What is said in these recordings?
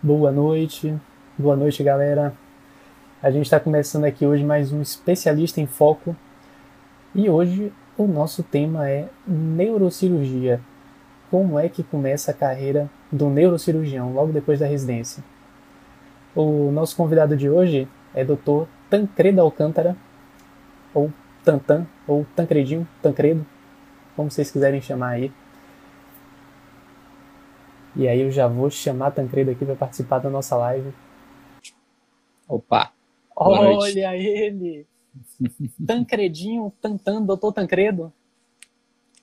Boa noite, boa noite galera. A gente está começando aqui hoje mais um especialista em foco e hoje o nosso tema é neurocirurgia. Como é que começa a carreira do neurocirurgião logo depois da residência? O nosso convidado de hoje é Dr. Tancredo Alcântara, ou Tantan, ou Tancredinho, Tancredo, como vocês quiserem chamar aí. E aí eu já vou chamar Tancredo aqui para participar da nossa live. Opa! Olha ele! Tancredinho, Tantan, doutor Tancredo.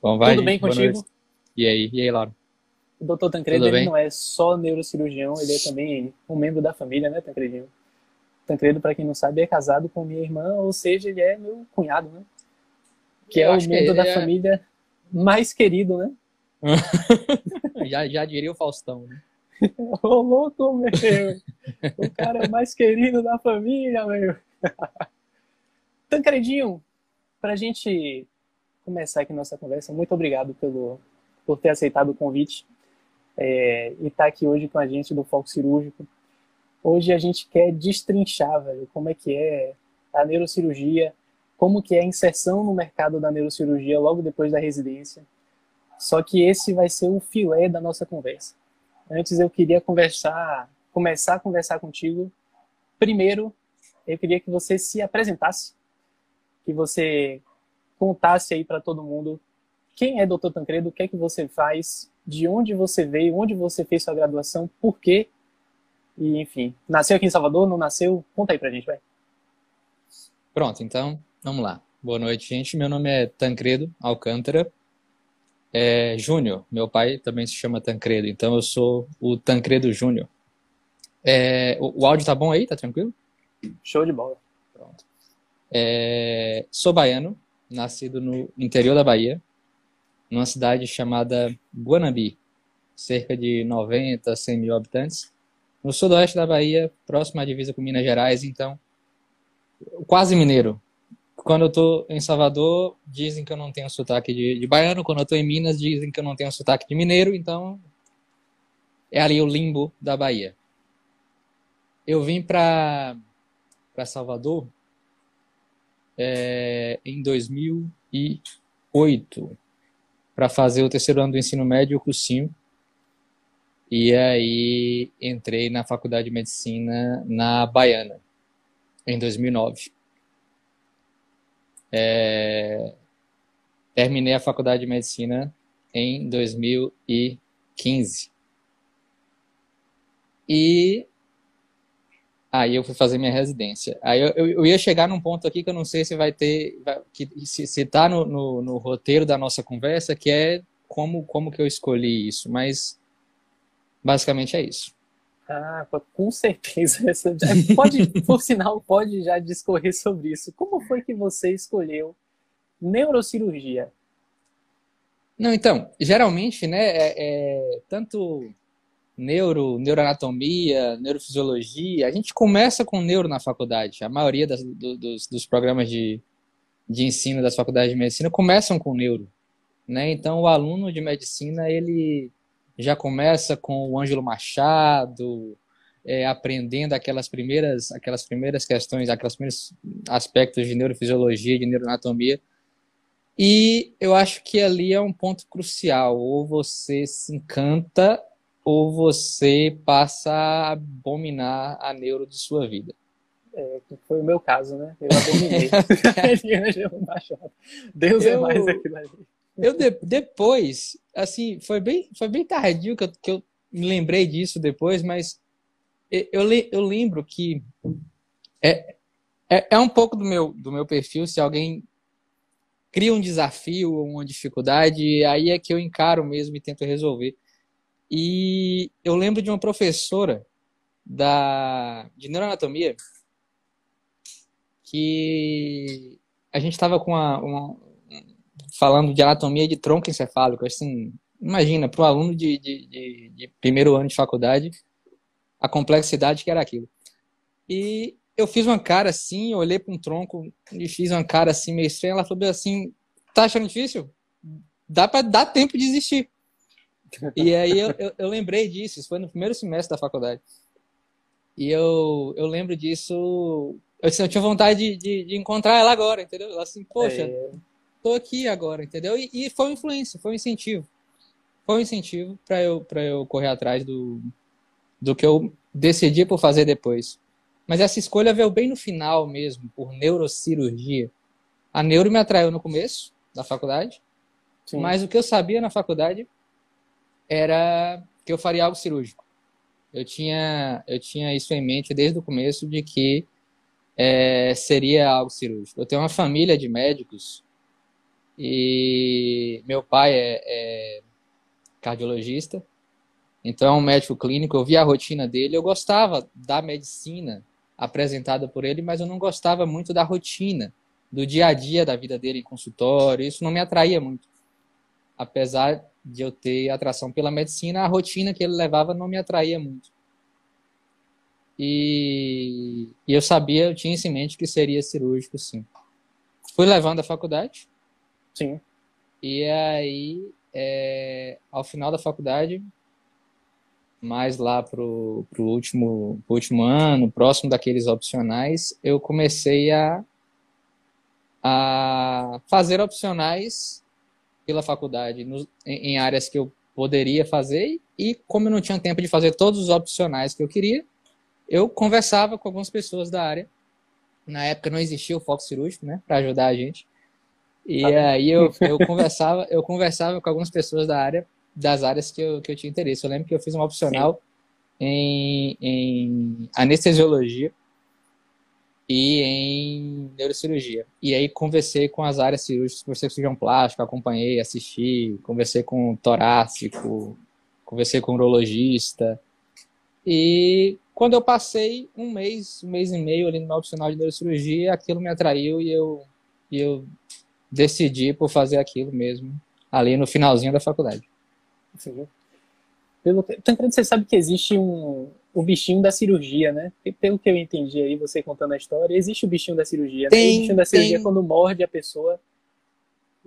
Bom, vai, Tudo bem contigo? E aí, e aí, Laura? O doutor Tancredo ele não é só neurocirurgião, ele é também um membro da família, né, Tancredinho? Tancredo, para quem não sabe, é casado com minha irmã, ou seja, ele é meu cunhado, né? Que Eu é o que membro ele da é- família mais querido, né? já, já diria o Faustão, né? Ô, louco, meu! O cara mais querido da família, meu! Tancredinho, pra gente começar aqui nossa conversa, muito obrigado pelo, por ter aceitado o convite é, e estar aqui hoje com a gente do Foco Cirúrgico. Hoje a gente quer destrinchar, velho, como é que é a neurocirurgia, como que é a inserção no mercado da neurocirurgia logo depois da residência. Só que esse vai ser o filé da nossa conversa. Antes eu queria conversar, começar a conversar contigo. Primeiro, eu queria que você se apresentasse, que você contasse aí para todo mundo quem é Dr. Tancredo, o que é que você faz, de onde você veio, onde você fez sua graduação, por quê, e enfim, nasceu aqui em Salvador, não nasceu? Conta aí pra gente, vai. Pronto, então, vamos lá. Boa noite, gente. Meu nome é Tancredo Alcântara é, Júnior. Meu pai também se chama Tancredo, então eu sou o Tancredo Júnior. É, o, o áudio tá bom aí? Tá tranquilo? Show de bola. Pronto. É, sou baiano, nascido no interior da Bahia, numa cidade chamada Guanabi, cerca de 90, 100 mil habitantes, no sudoeste da Bahia, próximo à divisa com Minas Gerais, então, quase mineiro. Quando eu tô em Salvador, dizem que eu não tenho sotaque de, de baiano, quando eu tô em Minas, dizem que eu não tenho sotaque de mineiro, então é ali o limbo da Bahia. Eu vim para Salvador é, em 2008 para fazer o terceiro ano do ensino médio, o cursinho. E aí entrei na faculdade de medicina na Baiana em 2009. É, terminei a faculdade de medicina em 2015. E Aí eu fui fazer minha residência. Aí eu, eu, eu ia chegar num ponto aqui que eu não sei se vai ter, que, se, se tá no, no, no roteiro da nossa conversa, que é como, como que eu escolhi isso, mas basicamente é isso. Ah, com certeza. Pode, por sinal, pode já discorrer sobre isso. Como foi que você escolheu neurocirurgia? Não, então, geralmente, né, é, é tanto neuro, neuroanatomia, neurofisiologia, a gente começa com neuro na faculdade. A maioria das- do- dos, dos programas de, de ensino das faculdades de medicina começam com neuro, né? Então, o aluno de medicina, ele já começa com o Ângelo Machado, é, aprendendo aquelas primeiras, aquelas primeiras questões, aqueles primeiros aspectos de neurofisiologia, de neuroanatomia. E eu acho que ali é um ponto crucial. Ou você se encanta, ou você passa a abominar a neuro de sua vida. Foi o meu caso, né? Eu abominei. Deus é Eu- mais aquilo ali. Eu de- depois, assim, foi bem, foi bem tardio que eu, que eu me lembrei disso depois, mas eu, eu lembro que é, é, é um pouco do meu, do meu perfil, se alguém cria um desafio ou uma dificuldade, aí é que eu encaro mesmo e tento resolver. E eu lembro de uma professora da, de neuroanatomia que a gente estava com uma, uma- falando de anatomia de tronco encefálico. Assim, imagina, para um aluno de, de, de, de primeiro ano de faculdade, a complexidade que era aquilo. E eu fiz uma cara assim, olhei para um tronco e fiz uma cara assim meio estranha. Ela falou assim: tá achando difícil? Dá para dar tempo de existir. E aí eu, eu, eu lembrei disso, isso foi no primeiro semestre da faculdade. E eu, eu lembro disso. Eu, assim, eu tinha vontade de, de, de, encontrar ela agora, entendeu? Assim, poxa, é... tô aqui agora, entendeu? E, e, foi uma influência, foi um incentivo. Foi um incentivo para eu, pra eu correr atrás do, do que eu decidi por fazer depois. Mas essa escolha veio bem no final mesmo, por neurocirurgia. A neuro me atraiu no começo da faculdade, Sim. mas o que eu sabia na faculdade era que eu faria algo cirúrgico. Eu tinha, eu tinha isso em mente desde o começo de que é, seria algo cirúrgico. Eu tenho uma família de médicos e meu pai é, é cardiologista, então é um médico clínico. Eu via a rotina dele, eu gostava da medicina apresentada por ele, mas eu não gostava muito da rotina, do dia a dia da vida dele em consultório. Isso não me atraía muito. Apesar de eu ter atração pela medicina, a rotina que ele levava não me atraía muito. E, e eu sabia, eu tinha em mente que seria cirúrgico, sim. Fui levando a faculdade. Sim. E aí, é, ao final da faculdade, mais lá pro, pro último, pro último ano, próximo daqueles opcionais, eu comecei a, a fazer opcionais pela faculdade no, em, em áreas que eu poderia fazer e como eu não tinha tempo de fazer todos os opcionais que eu queria, eu conversava com algumas pessoas da área. Na época não existia o foco cirúrgico, né, para ajudar a gente. E ah, aí eu, eu conversava, eu conversava com algumas pessoas da área das áreas que eu, que eu tinha interesse. Eu lembro que eu fiz um opcional em, em anestesiologia e em neurocirurgia. E aí conversei com as áreas cirúrgicas, conversei com cirurgião plástico, acompanhei, assisti, conversei com torácico, conversei com urologista. E quando eu passei um mês, um mês e meio ali no meu opcional de neurocirurgia, aquilo me atraiu e eu, e eu decidi por fazer aquilo mesmo, ali no finalzinho da faculdade. Sim. Pelo, Tancredo, você sabe que existe um, o bichinho da cirurgia, né? Pelo que eu entendi aí, você contando a história, existe o bichinho da cirurgia. Tem, né? O bichinho da cirurgia, tem. quando morde a pessoa,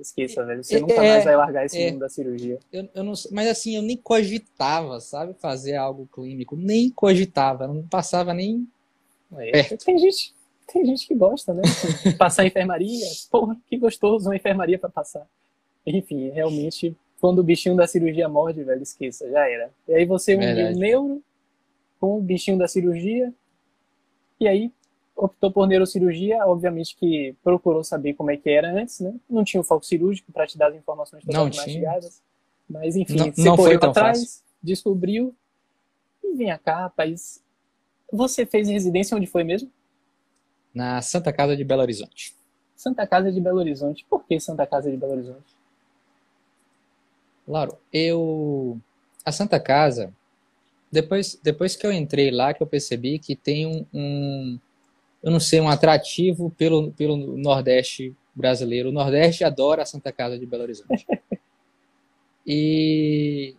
esqueça, velho. Você é, nunca mais vai largar esse é, mundo da cirurgia. Eu, eu não, mas assim, eu nem cogitava, sabe, fazer algo clínico. Nem cogitava, não passava nem. É, tem gente, tem gente que gosta, né? passar enfermaria, porra, que gostoso uma enfermaria para passar. Enfim, realmente quando o bichinho da cirurgia morde, velho, esqueça, já era. E aí você uniu o neuro com o bichinho da cirurgia, e aí optou por neurocirurgia, obviamente que procurou saber como é que era antes, né? Não tinha o foco cirúrgico para te dar as informações todas mastigadas. Mas enfim, não, você não correu atrás, fácil. descobriu, e vem cá, rapaz. Você fez residência onde foi mesmo? Na Santa Casa de Belo Horizonte. Santa Casa de Belo Horizonte. Por que Santa Casa de Belo Horizonte? Lauro, eu. A Santa Casa, depois, depois que eu entrei lá, que eu percebi que tem um, um eu não sei, um atrativo pelo, pelo Nordeste brasileiro. O Nordeste adora a Santa Casa de Belo Horizonte. E,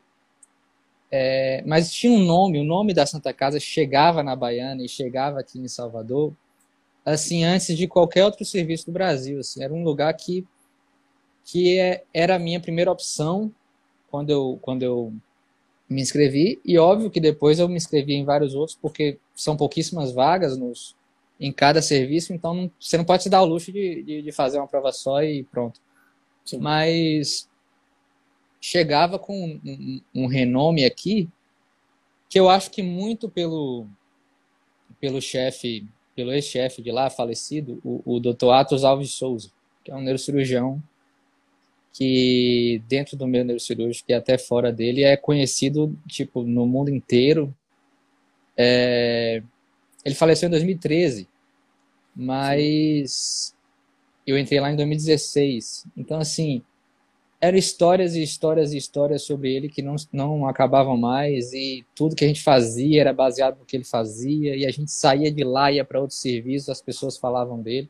é, mas tinha um nome, o nome da Santa Casa chegava na Baiana e chegava aqui em Salvador, assim, antes de qualquer outro serviço do Brasil. Assim, era um lugar que, que é, era a minha primeira opção quando eu, quando eu me inscrevi, e óbvio que depois eu me inscrevi em vários outros, porque são pouquíssimas vagas nos, em cada serviço, então não, você não pode se dar o luxo de, de, de fazer uma prova só e pronto. Sim. Mas chegava com um, um, um, renome aqui que eu acho que muito pelo pelo chefe, pelo ex-chefe de lá, falecido, o, o Dr. Atos Alves Souza, que é um neurocirurgião que dentro do meio neurocirúrgico e até fora dele é conhecido tipo no mundo inteiro. É... Ele faleceu em 2013, mas eu entrei lá em 2016. Então assim eram histórias e histórias e histórias sobre ele que não, não acabavam mais e tudo que a gente fazia era baseado no que ele fazia e a gente saía de lá ia para outros serviços as pessoas falavam dele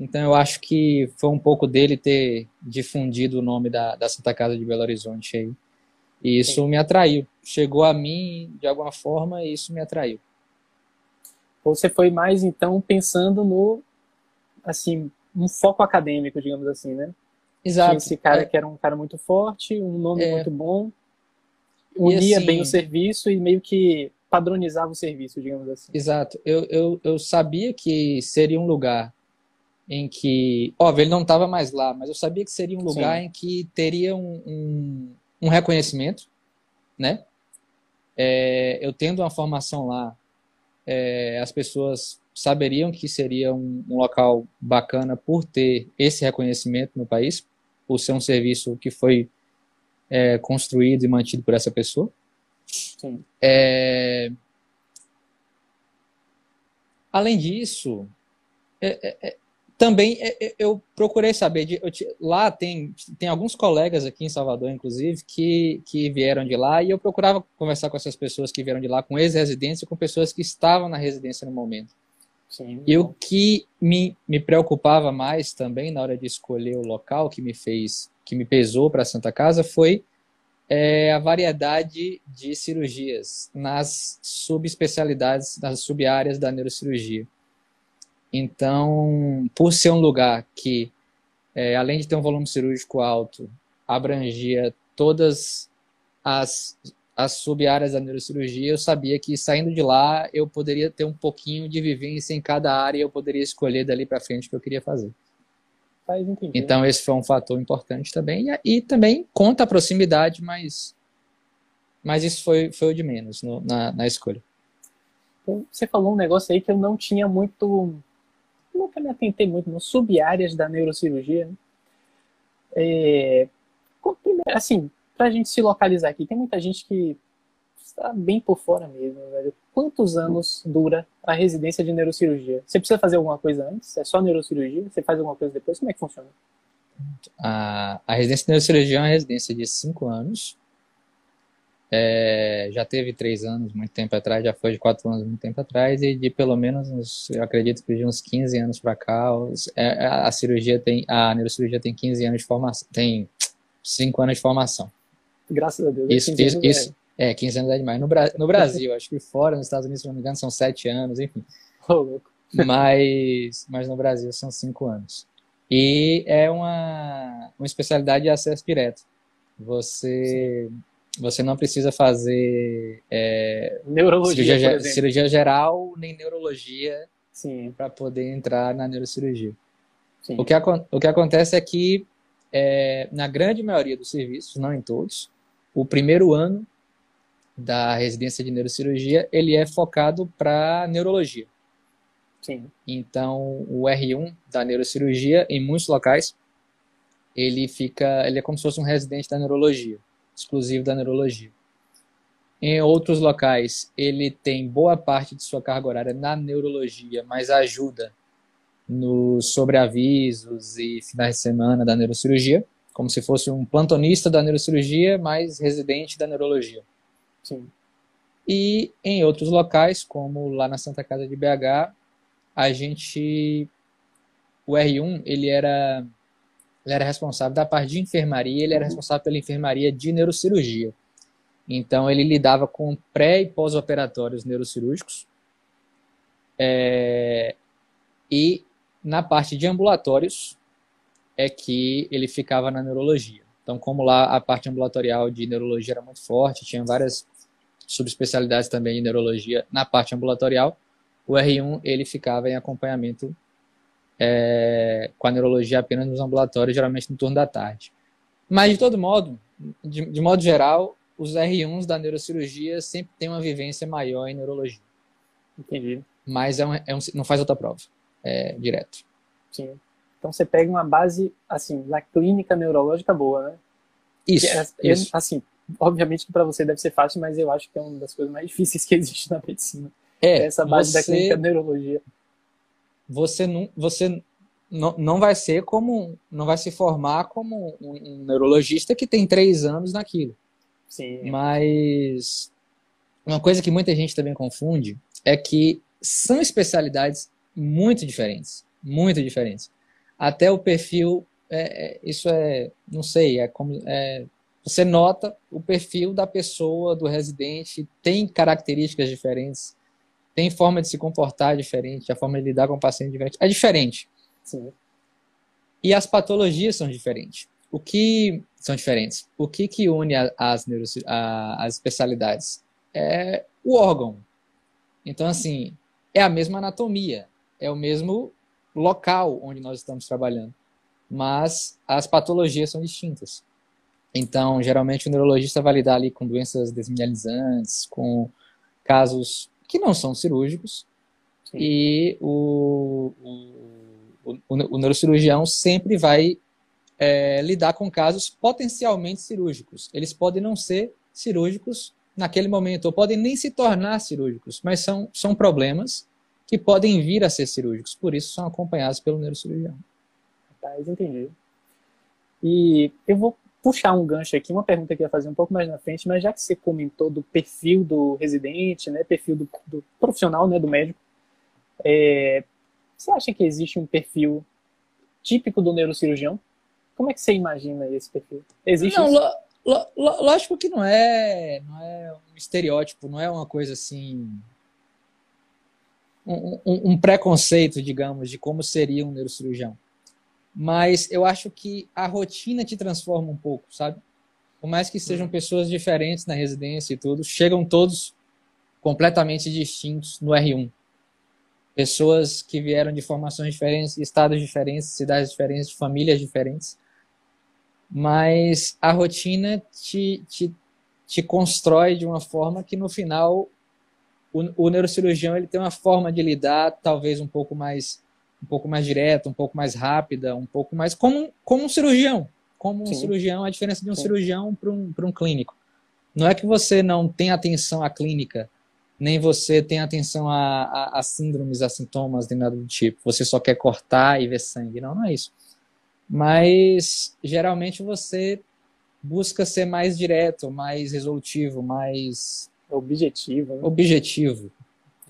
então eu acho que foi um pouco dele ter difundido o nome da, da Santa Casa de Belo Horizonte aí. E isso Sim. me atraiu. Chegou a mim de alguma forma e isso me atraiu. Você foi mais então pensando no assim, um foco acadêmico, digamos assim, né? Exato. Tinha esse cara é. que era um cara muito forte, um nome é. muito bom, unia assim, bem o serviço e meio que padronizava o serviço, digamos assim. Exato. Eu, eu, eu sabia que seria um lugar em que, óbvio, ele não estava mais lá, mas eu sabia que seria um lugar Sim. em que teria um, um, um reconhecimento, né? É, eu tendo uma formação lá, é, as pessoas saberiam que seria um, um, local bacana por ter esse reconhecimento no país, por ser um serviço que foi é, construído e mantido por essa pessoa. Sim. É... Além disso, é, é, é também eu procurei saber, de, eu, lá tem, tem alguns colegas aqui em Salvador, inclusive, que, que vieram de lá, e eu procurava conversar com essas pessoas que vieram de lá, com ex-residentes e com pessoas que estavam na residência no momento. Sim. E o que me, me preocupava mais também na hora de escolher o local que me fez, que me pesou para a Santa Casa foi é, a variedade de cirurgias nas subespecialidades, nas subáreas da neurocirurgia. Então, por ser um lugar que, é, além de ter um volume cirúrgico alto, abrangia todas as as sub-áreas da neurocirurgia, eu sabia que saindo de lá eu poderia ter um pouquinho de vivência em cada área e eu poderia escolher dali para frente o que eu queria fazer. Então esse foi um fator importante também e, e, também conta a proximidade, mas mas isso foi foi o de menos no, na, na escolha. Então, você falou um negócio aí que eu não tinha muito nunca me atentei muito no sub-áreas da neurocirurgia. Né? É, assim, para a gente se localizar aqui, tem muita gente que está bem por fora mesmo, velho. Quantos anos dura a residência de neurocirurgia? Você precisa fazer alguma coisa antes? É só neurocirurgia? Você faz alguma coisa depois? Como é que funciona? A, a residência de neurocirurgia é uma residência de cinco anos. É, já teve três anos, muito tempo atrás, já foi de quatro anos, muito tempo atrás, e de pelo menos, uns, eu acredito que de uns 15 anos para cá, os, é, a cirurgia tem, a neurocirurgia tem 15 anos de formação, tem cinco anos de formação. Graças a Deus. Isso, isso, isso é, 15 anos é demais. No, Bra no Brasil, acho que fora, nos Estados Unidos, se não me engano, são 7 anos, enfim. Oh, louco. mas, mas no Brasil são 5 anos. E é uma, uma especialidade de acesso direto. Você, você não precisa fazer é, neurologia, cirurgia, cirurgia, geral nem neurologia para poder entrar na neurocirurgia. O que, o que acontece é que, é, na grande maioria dos serviços, não em todos, o primeiro ano da residência de neurocirurgia ele é focado para neurologia. Sim. Então, o R1 da neurocirurgia, em muitos locais, ele fica, ele é como se fosse um residente da neurologia, exclusivo da neurologia. Em outros locais, ele tem boa parte de sua carga horária na neurologia, mas ajuda nos sobreavisos e finais de semana da neurocirurgia como se fosse um plantonista da neurocirurgia, mais residente da neurologia. Sim. E em outros locais, como lá na Santa Casa de BH, a gente o R1, ele era ele era responsável da parte de enfermaria, ele era responsável pela enfermaria de neurocirurgia. Então ele lidava com pré e pós-operatórios neurocirúrgicos. É, e na parte de ambulatórios, é que ele ficava na neurologia. Então, como lá a parte ambulatorial de neurologia era muito forte, tinha várias subespecialidades também de neurologia na parte ambulatorial, o R1 ele ficava em acompanhamento é, com a neurologia apenas nos ambulatórios, geralmente no turno da tarde. Mas, de todo modo, de, de modo geral, os R1s da neurocirurgia sempre têm uma vivência maior em neurologia. Entendi. Mas é um, é um, não faz outra prova, é direto. Sim. Então você pega uma base, assim, na clínica neurológica boa, né? Isso, é, é, isso. Assim, obviamente que para você deve ser fácil, mas eu acho que é uma das coisas mais difíceis que existe na medicina. É, essa base você, da clínica neurologia. Você não, você não, não vai ser como, não vai se formar como um, um neurologista que tem três anos naquilo. Sim. Mas uma coisa que muita gente também confunde é que são especialidades muito diferentes, muito diferentes até o perfil, é, é, isso é, não sei, é como, é, você nota o perfil da pessoa, do residente, tem características diferentes, tem forma de se comportar diferente, a forma de lidar com o paciente diferente, é diferente. Sim. E as patologias são diferentes. O que são diferentes? O que que une as, as especialidades? É o órgão. Então, assim, é a mesma anatomia, é o mesmo local onde nós estamos trabalhando, mas as patologias são distintas. Então, geralmente o neurologista vai lidar ali com doenças desmineralizantes, com casos que não são cirúrgicos, Sim. e o, o, o, o, neurocirurgião sempre vai é, lidar com casos potencialmente cirúrgicos. Eles podem não ser cirúrgicos naquele momento, ou podem nem se tornar cirúrgicos, mas são, são problemas que podem vir a ser cirúrgicos, por isso são acompanhados pelo neurocirurgião. Rapaz, entendi. E eu vou puxar um gancho aqui, uma pergunta que eu ia fazer um pouco mais na frente, mas já que você comentou do perfil do residente, né, perfil do, do profissional, né, do médico, é, você acha que existe um perfil típico do neurocirurgião? Como é que você imagina esse perfil? Existe não, lo, lo, lógico que não é, não é um estereótipo, não é uma coisa assim um, um, preconceito, digamos, de como seria um neurocirurgião. Mas eu acho que a rotina te transforma um pouco, sabe? Por mais que sejam pessoas diferentes na residência e tudo, chegam todos completamente distintos no R1 pessoas que vieram de formações diferentes, estados diferentes, cidades diferentes, famílias diferentes mas a rotina te, te, te constrói de uma forma que no final o, o neurocirurgião ele tem uma forma de lidar talvez um pouco mais um pouco mais direta, um pouco mais rápida, um pouco mais como, como um cirurgião. Como um Sim. cirurgião, a diferença de um Sim. cirurgião para um, um clínico. Não é que você não tem atenção à clínica, nem você tem atenção a, a, a síndromes, a sintomas, nem nada do tipo. Você só quer cortar e ver sangue. Não, não é isso mas geralmente você busca ser mais direto, mais resolutivo, mais objetivo. Né? Objetivo.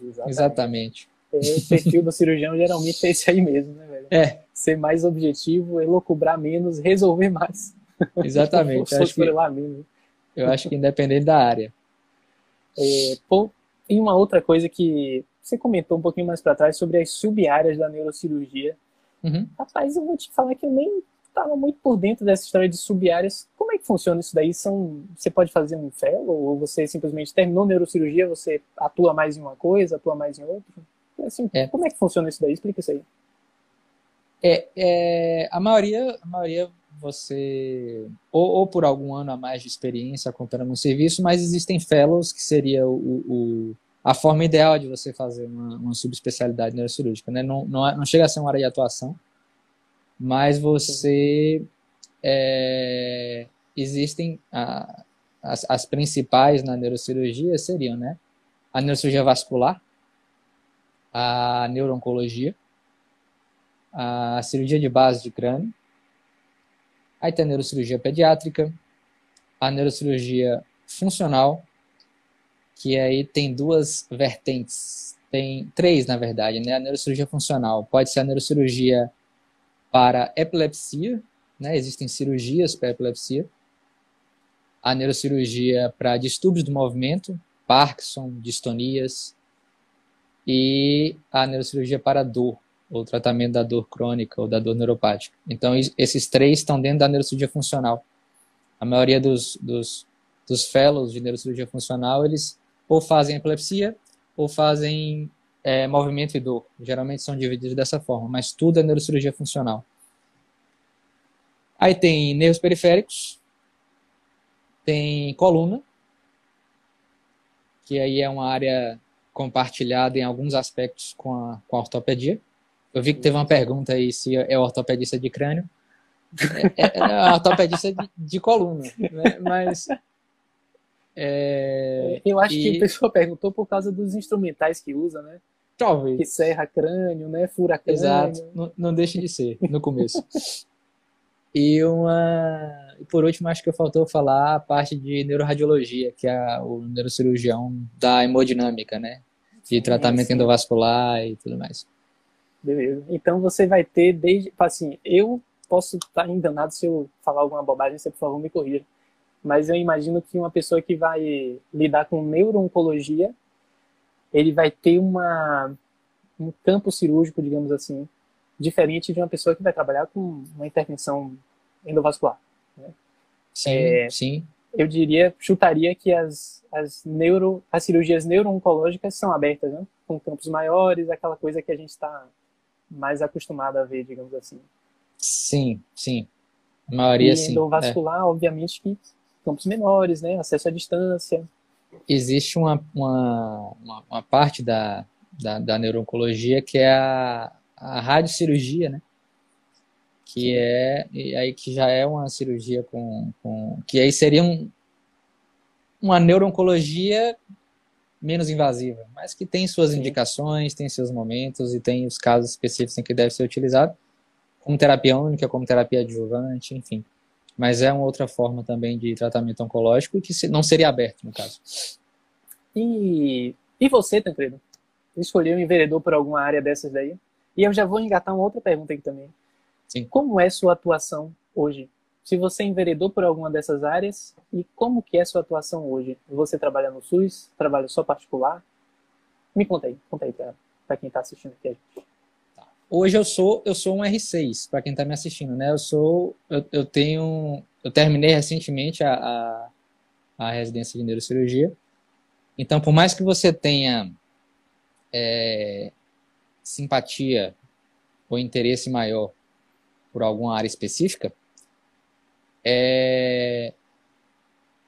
Exatamente. Exatamente. É, o perfil do cirurgião geralmente é esse aí mesmo, né, velho? É. Ser mais objetivo, elocubrar menos, resolver mais. Exatamente. acho que, lá mesmo. Eu acho que independente da área. É, pô, e uma outra coisa que você comentou um pouquinho mais para trás sobre as sub-áreas da neurocirurgia Uhum. Rapaz, eu vou te falar que eu nem estava muito por dentro dessa história de sub-áreas. Como é que funciona isso daí? São, você pode fazer um fellow ou você simplesmente terminou neurocirurgia, você atua mais em uma coisa, atua mais em outra? Assim, é. Como é que funciona isso daí? Explica isso aí. É, é, a maioria, a maioria você ou, ou, por algum ano a mais de experiência acompanhando um serviço, mas existem fellows que seria o, o a forma ideal de você fazer uma, uma subespecialidade neurocirúrgica, né? Não, não, não, chega a ser uma área de atuação, mas você é, existem a, as, as principais na neurocirurgia seriam, né? A neurocirurgia vascular, a neurooncologia, a cirurgia de base de crânio, aí tem a neurocirurgia pediátrica, a neurocirurgia funcional, que aí tem duas vertentes, tem três na verdade, né? A neurocirurgia funcional pode ser a neurocirurgia para epilepsia, né? Existem cirurgias para epilepsia. A neurocirurgia para distúrbios do movimento, Parkinson, distonias e a neurocirurgia para dor, ou tratamento da dor crônica ou da dor neuropática. Então, esses três estão dentro da neurocirurgia funcional. A maioria dos, dos, dos fellows de neurocirurgia funcional, eles ou fazem epilepsia ou fazem é, movimento e dor. Geralmente são divididos dessa forma, mas tudo é neurocirurgia funcional. Aí tem nervos periféricos, tem coluna, que aí é uma área compartilhada em alguns aspectos com a, com a ortopedia. Eu vi que teve uma pergunta aí se é ortopedista de crânio. É, é, é ortopedista de, de coluna, né? mas é, eu acho e... que a pessoa perguntou por causa dos instrumentais que usa, né? Talvez. Que serra crânio, né? Fura crânio. Exato. Não, não deixa de ser, no começo. e uma. E por último, acho que faltou falar a parte de neuroradiologia, que é o neurocirurgião da hemodinâmica, né? De tratamento sim. endovascular e tudo mais. Beleza. Então você vai ter desde. Assim, eu posso estar enganado se eu falar alguma bobagem, você por favor me corrija mas eu imagino que uma pessoa que vai lidar com neurooncologia, ele vai ter uma, um campo cirúrgico, digamos assim, diferente de uma pessoa que vai trabalhar com uma intervenção endovascular. Né? Sim, é, sim. eu diria, chutaria que as, as, neuro, as cirurgias neuro-oncológicas são abertas, né? Com campos maiores, aquela coisa que a gente está mais acostumado a ver, digamos assim. Sim, sim. A maioria, e sim. endovascular, é. obviamente, que campos menores, né? Acesso à distância. Existe uma, uma, uma, parte da, da, da neuro-oncologia que é a, a radiocirurgia, né? que é e aí que já é uma cirurgia com, com que aí seria um, uma neurooncologia menos invasiva, mas que tem suas Sim. indicações, tem seus momentos e tem os casos específicos em que deve ser utilizado, como terapia única, como terapia adjuvante, enfim. Mas é uma outra forma também de tratamento oncológico que não seria aberto, no caso. E, e você, Tancredo? Escolheu um por alguma área dessas daí? E eu já vou engatar uma outra pergunta aqui também. Sim. Como é sua atuação hoje? Se você enveredou por alguma dessas áreas e como que é sua atuação hoje? Você trabalha no SUS? Trabalha só particular? Me conta aí, conta aí para quem está assistindo aqui a gente. Hoje eu sou eu sou um R6 para quem está me assistindo, né? Eu sou eu, eu tenho eu terminei recentemente a, a, a residência de neurocirurgia. Então, por mais que você tenha é, simpatia ou interesse maior por alguma área específica, é,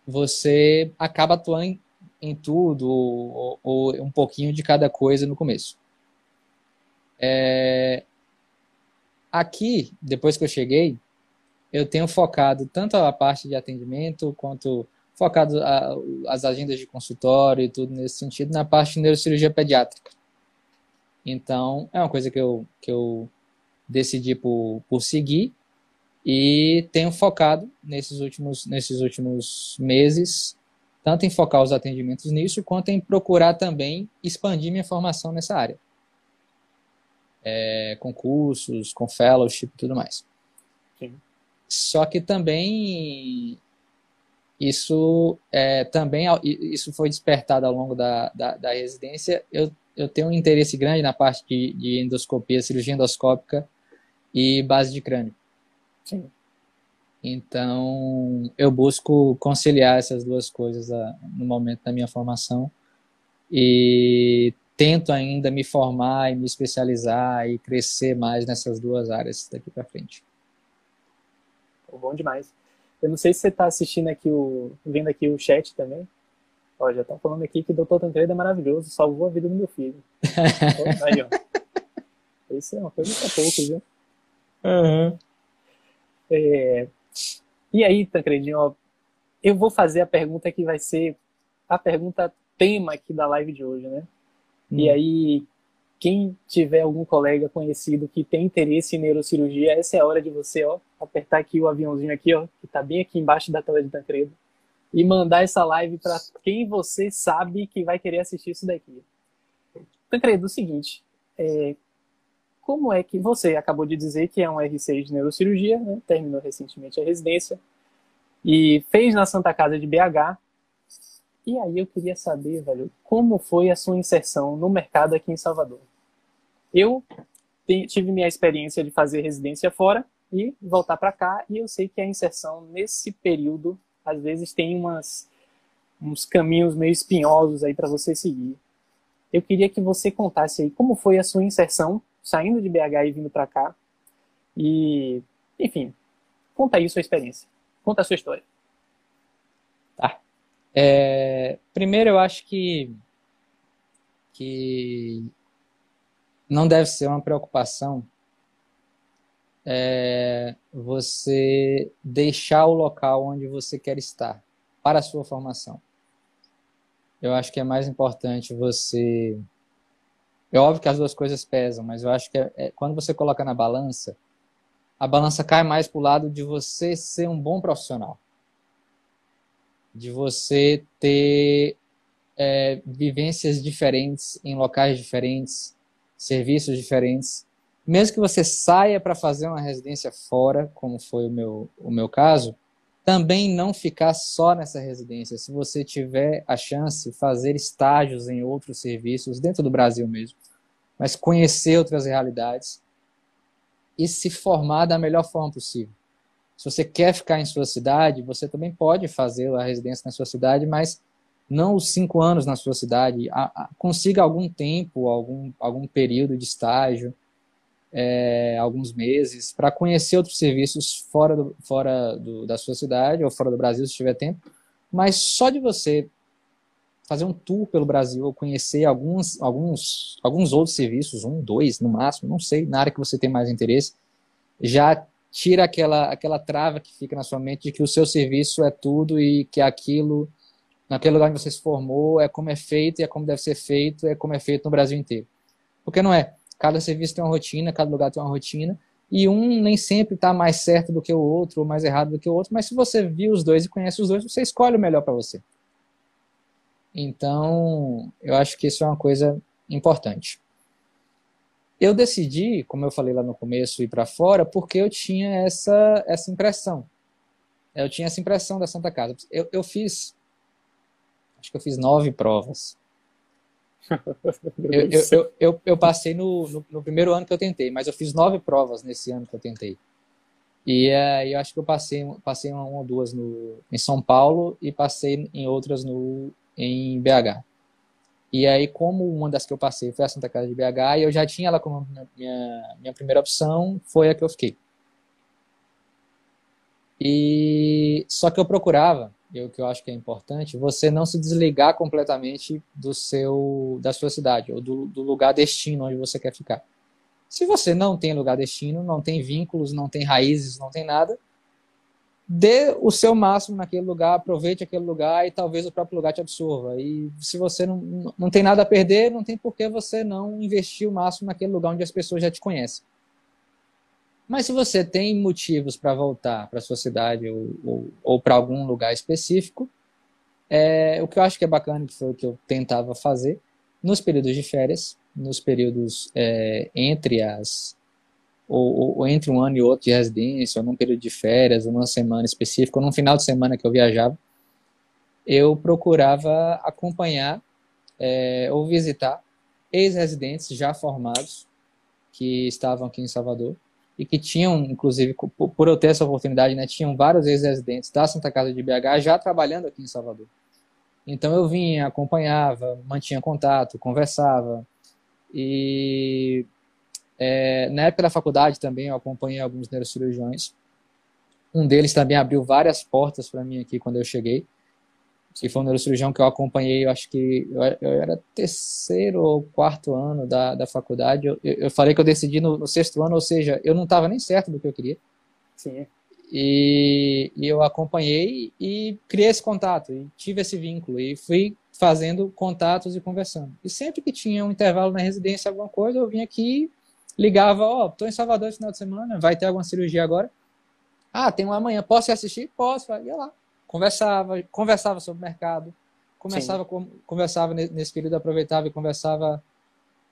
você acaba atuando em, em tudo ou, ou, um pouquinho de cada coisa no começo. É, aqui, depois que eu cheguei, eu tenho focado tanto a parte de atendimento quanto focado a, as agendas de consultório e tudo nesse sentido na parte de neurocirurgia pediátrica. Então, é uma coisa que eu, que eu decidi por, por seguir e tenho focado nesses últimos, nesses últimos meses, tanto em focar os atendimentos nisso, quanto em procurar também expandir minha formação nessa área. É, com cursos, com fellowship e tudo mais. Sim. Só que também isso é, também isso foi despertado ao longo da, da, da residência. Eu, eu tenho um interesse grande na parte de, de endoscopia, cirurgia endoscópica e base de crânio. Sim. Então, eu busco conciliar essas duas coisas ah, no momento da minha formação e tento ainda me formar e me especializar e crescer mais nessas duas áreas daqui para frente. Bom demais. Eu não sei se você está assistindo aqui o, vendo aqui o chat também. Ó, já estão falando aqui que o Dr. Tancredo é maravilhoso, salvou a vida do meu filho. Aí, ó. Isso é uma coisa para pouco, viu? Uhum. É, e aí, Tancredinho, eu vou fazer a pergunta que vai ser a pergunta tema aqui da live de hoje, né? Hum. E aí, quem tiver algum colega conhecido que tem interesse em neurocirurgia, essa é a hora de você, ó, apertar aqui o aviãozinho aqui, ó, que tá bem aqui embaixo da tela de Tancredo, e mandar essa live para quem você sabe que vai querer assistir isso daqui. Tancredo, o seguinte, é, como é que você acabou de dizer que é um R6 de neurocirurgia, né? terminou recentemente a residência e fez na Santa Casa de BH. E aí eu queria saber, velho, como foi a sua inserção no mercado aqui em Salvador? Eu tive minha experiência de fazer residência fora e voltar para cá e eu sei que a inserção nesse período às vezes tem umas uns caminhos meio espinhosos aí para você seguir. Eu queria que você contasse aí como foi a sua inserção saindo de BH e vindo para cá. E, enfim, conta aí sua experiência. Conta a sua história. É, primeiro, eu acho que, que não deve ser uma preocupação é, você deixar o local onde você quer estar para a sua formação. Eu acho que é mais importante você é óbvio que as duas coisas pesam, mas eu acho que é, é, quando você coloca na balança, a balança cai mais para o lado de você ser um bom profissional. De você ter é, vivências diferentes em locais diferentes, serviços diferentes. Mesmo que você saia para fazer uma residência fora, como foi o meu, o meu caso, também não ficar só nessa residência. Se você tiver a chance, fazer estágios em outros serviços, dentro do Brasil mesmo, mas conhecer outras realidades e se formar da melhor forma possível. Se você quer ficar em sua cidade, você também pode fazer a residência na sua cidade, mas não os cinco anos na sua cidade. A, a, consiga algum tempo, algum, algum período de estágio, é, alguns meses, para conhecer outros serviços fora, do, fora do, da sua cidade ou fora do Brasil, se tiver tempo. Mas só de você fazer um tour pelo Brasil ou conhecer alguns, alguns, alguns outros serviços, um, dois no máximo, não sei, na área que você tem mais interesse, já tira aquela, aquela trava que fica na sua mente de que o seu serviço é tudo e que aquilo, naquele lugar onde você se formou, é como é feito e é como deve ser feito, é como é feito no Brasil inteiro. Porque não é. Cada serviço tem uma rotina, cada lugar tem uma rotina, e um nem sempre está mais certo do que o outro, ou mais errado do que o outro, mas se você viu os dois e conhece os dois, você escolhe o melhor para você. Então, eu acho que isso é uma coisa importante. Eu decidi, como eu falei lá no começo, ir para fora porque eu tinha essa, essa impressão. Eu tinha essa impressão da Santa Casa. Eu, eu fiz, acho que eu fiz nove provas. eu, eu, eu, eu, passei no, no, no, primeiro ano que eu tentei, mas eu fiz nove provas nesse ano que eu tentei. E uh, eu acho que eu passei, passei uma, uma ou duas no, em São Paulo e passei em outras no, em BH. E aí, como uma das que eu passei foi a Santa Casa de BH, e eu já tinha ela como minha, minha primeira opção, foi a que eu fiquei. E só que eu procurava, o que eu acho que é importante, você não se desligar completamente do seu da sua cidade ou do, do lugar destino onde você quer ficar. Se você não tem lugar destino, não tem vínculos, não tem raízes, não tem nada, dê o seu máximo naquele lugar, aproveite aquele lugar e talvez o próprio lugar te absorva. E se você não, não tem nada a perder, não tem por que você não investir o máximo naquele lugar onde as pessoas já te conhecem. Mas se você tem motivos para voltar para sua cidade ou, ou, ou para algum lugar específico, é, o que eu acho que é bacana, que foi o que eu tentava fazer, nos períodos de férias, nos períodos é, entre as ou, ou, entre um ano e outro de residência, ou num período de férias, ou numa semana específica, ou num final de semana que eu viajava, eu procurava acompanhar é, ou visitar ex-residentes já formados que estavam aqui em Salvador e que tinham, inclusive, por eu ter essa oportunidade, né, tinham vários ex-residentes da Santa Casa de BH já trabalhando aqui em Salvador. Então eu vinha, acompanhava, mantinha contato, conversava e é, na época da faculdade também eu acompanhei alguns neurocirurgiões. Um deles também abriu várias portas para mim aqui quando eu cheguei. Que foi um neurocirurgião que eu acompanhei, eu acho que eu, eu era terceiro ou quarto ano da, da faculdade. Eu, eu falei que eu decidi no, no sexto ano, ou seja, eu não estava nem certo do que eu queria. Sim. E, e, eu acompanhei e criei esse contato, e tive esse vínculo, e fui fazendo contatos e conversando. E sempre que tinha um intervalo na residência, alguma coisa, eu vinha aqui ligava, ó, oh, tô em Salvador esse final de semana, vai ter alguma cirurgia agora? Ah, tem uma amanhã, posso assistir? Posso, ia lá. Conversava, conversava sobre o mercado, conversava, com, conversava nesse período, aproveitava e conversava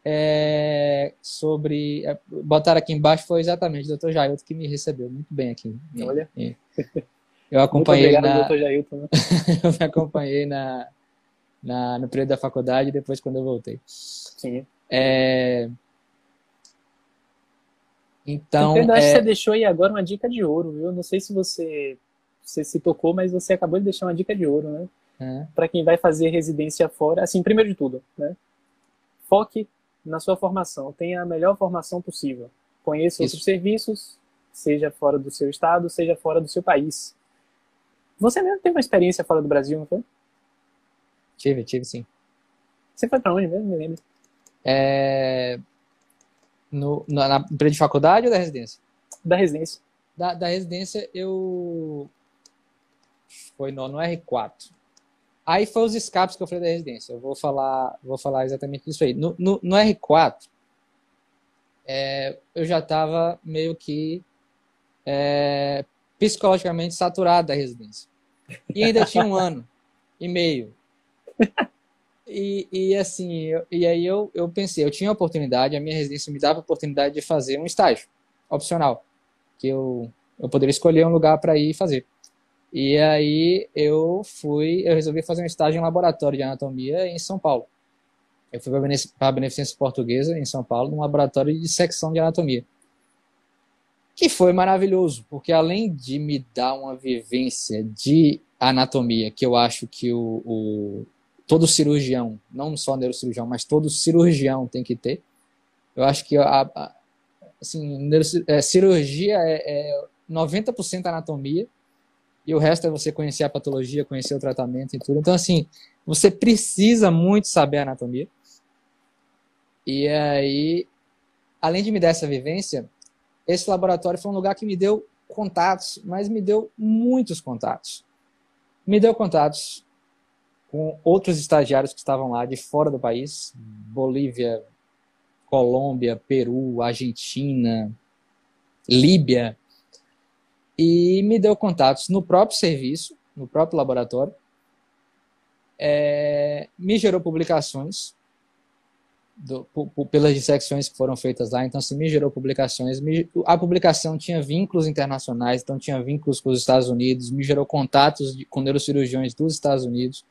é, sobre. É, botar aqui embaixo foi exatamente o doutor Jailton que me recebeu muito bem aqui. Olha. Eu acompanhei obrigado, na. Doutor Jailton, né? eu me acompanhei na, na, no período da faculdade e depois quando eu voltei. Sim. É, então, acho é... que você deixou aí agora uma dica de ouro, viu? Não sei se você, você se tocou, mas você acabou de deixar uma dica de ouro, né? É. Para quem vai fazer residência fora, assim, primeiro de tudo, né? Foque na sua formação, tenha a melhor formação possível. Conheça Isso. outros serviços, seja fora do seu estado, seja fora do seu país. Você mesmo teve uma experiência fora do Brasil, não foi? Tive, tive sim. Você foi para onde mesmo? Me lembro. É... No, na, na período de faculdade ou da residência? Da residência. Da, da residência eu. Foi no, no R4. Aí foi os escapes que eu falei da residência. Eu vou falar, vou falar exatamente isso aí. No, no, no R4, é, eu já estava meio que é, psicologicamente saturado da residência. E ainda tinha um ano e meio. E, e assim, eu, e aí eu, eu pensei, eu tinha a oportunidade, a minha residência me dava a oportunidade de fazer um estágio opcional, que eu, eu poderia escolher um lugar para ir fazer. E aí eu fui, eu resolvi fazer um estágio em laboratório de anatomia em São Paulo. Eu fui para a Beneficência Portuguesa, em São Paulo, num laboratório de secção de anatomia. que foi maravilhoso, porque além de me dar uma vivência de anatomia, que eu acho que o, o todo cirurgião, não só neurocirurgião, mas todo cirurgião tem que ter. Eu acho que a, a assim, é, cirurgia é, é 90% anatomia e o resto é você conhecer a patologia, conhecer o tratamento e tudo. Então, assim, você precisa muito saber anatomia. E aí, além de me dar essa vivência, esse laboratório foi um lugar que me deu contatos, mas me deu muitos contatos. Me deu contatos com outros estagiários que estavam lá de fora do país, Bolívia, Colômbia, Peru, Argentina, Líbia, e me deu contatos no próprio serviço, no próprio laboratório, é, me gerou publicações do, pelas dissecções que foram feitas lá, então assim, me gerou publicações, me, a publicação tinha vínculos internacionais, então tinha vínculos com os Estados Unidos, me gerou contatos de, com neurocirurgiões dos Estados Unidos,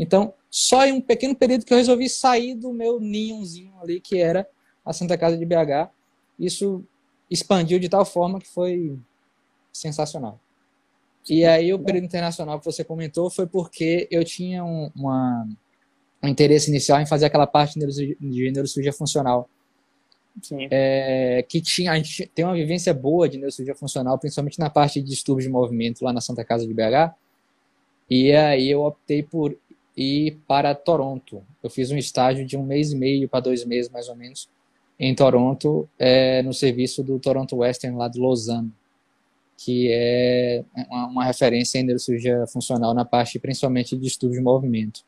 então só em um pequeno período que eu resolvi sair do meu ninhozinho ali, que era a Santa Casa de BH, isso expandiu de tal forma que foi sensacional. E aí o período internacional que você comentou foi porque eu tinha um, uma um interesse inicial em fazer aquela parte de neurocirurgia funcional. É, que tinha, a gente tem uma vivência boa de neurocirurgia funcional, principalmente na parte de distúrbios de movimento lá na Santa Casa de BH. E aí eu optei por ir para Toronto. Eu fiz um estágio de um mês e meio para dois meses, mais ou menos, em Toronto, é, no serviço do Toronto Western lá de Lausanne, que é uma, uma referência em neurocirurgia funcional na parte principalmente de distúrbios de movimento.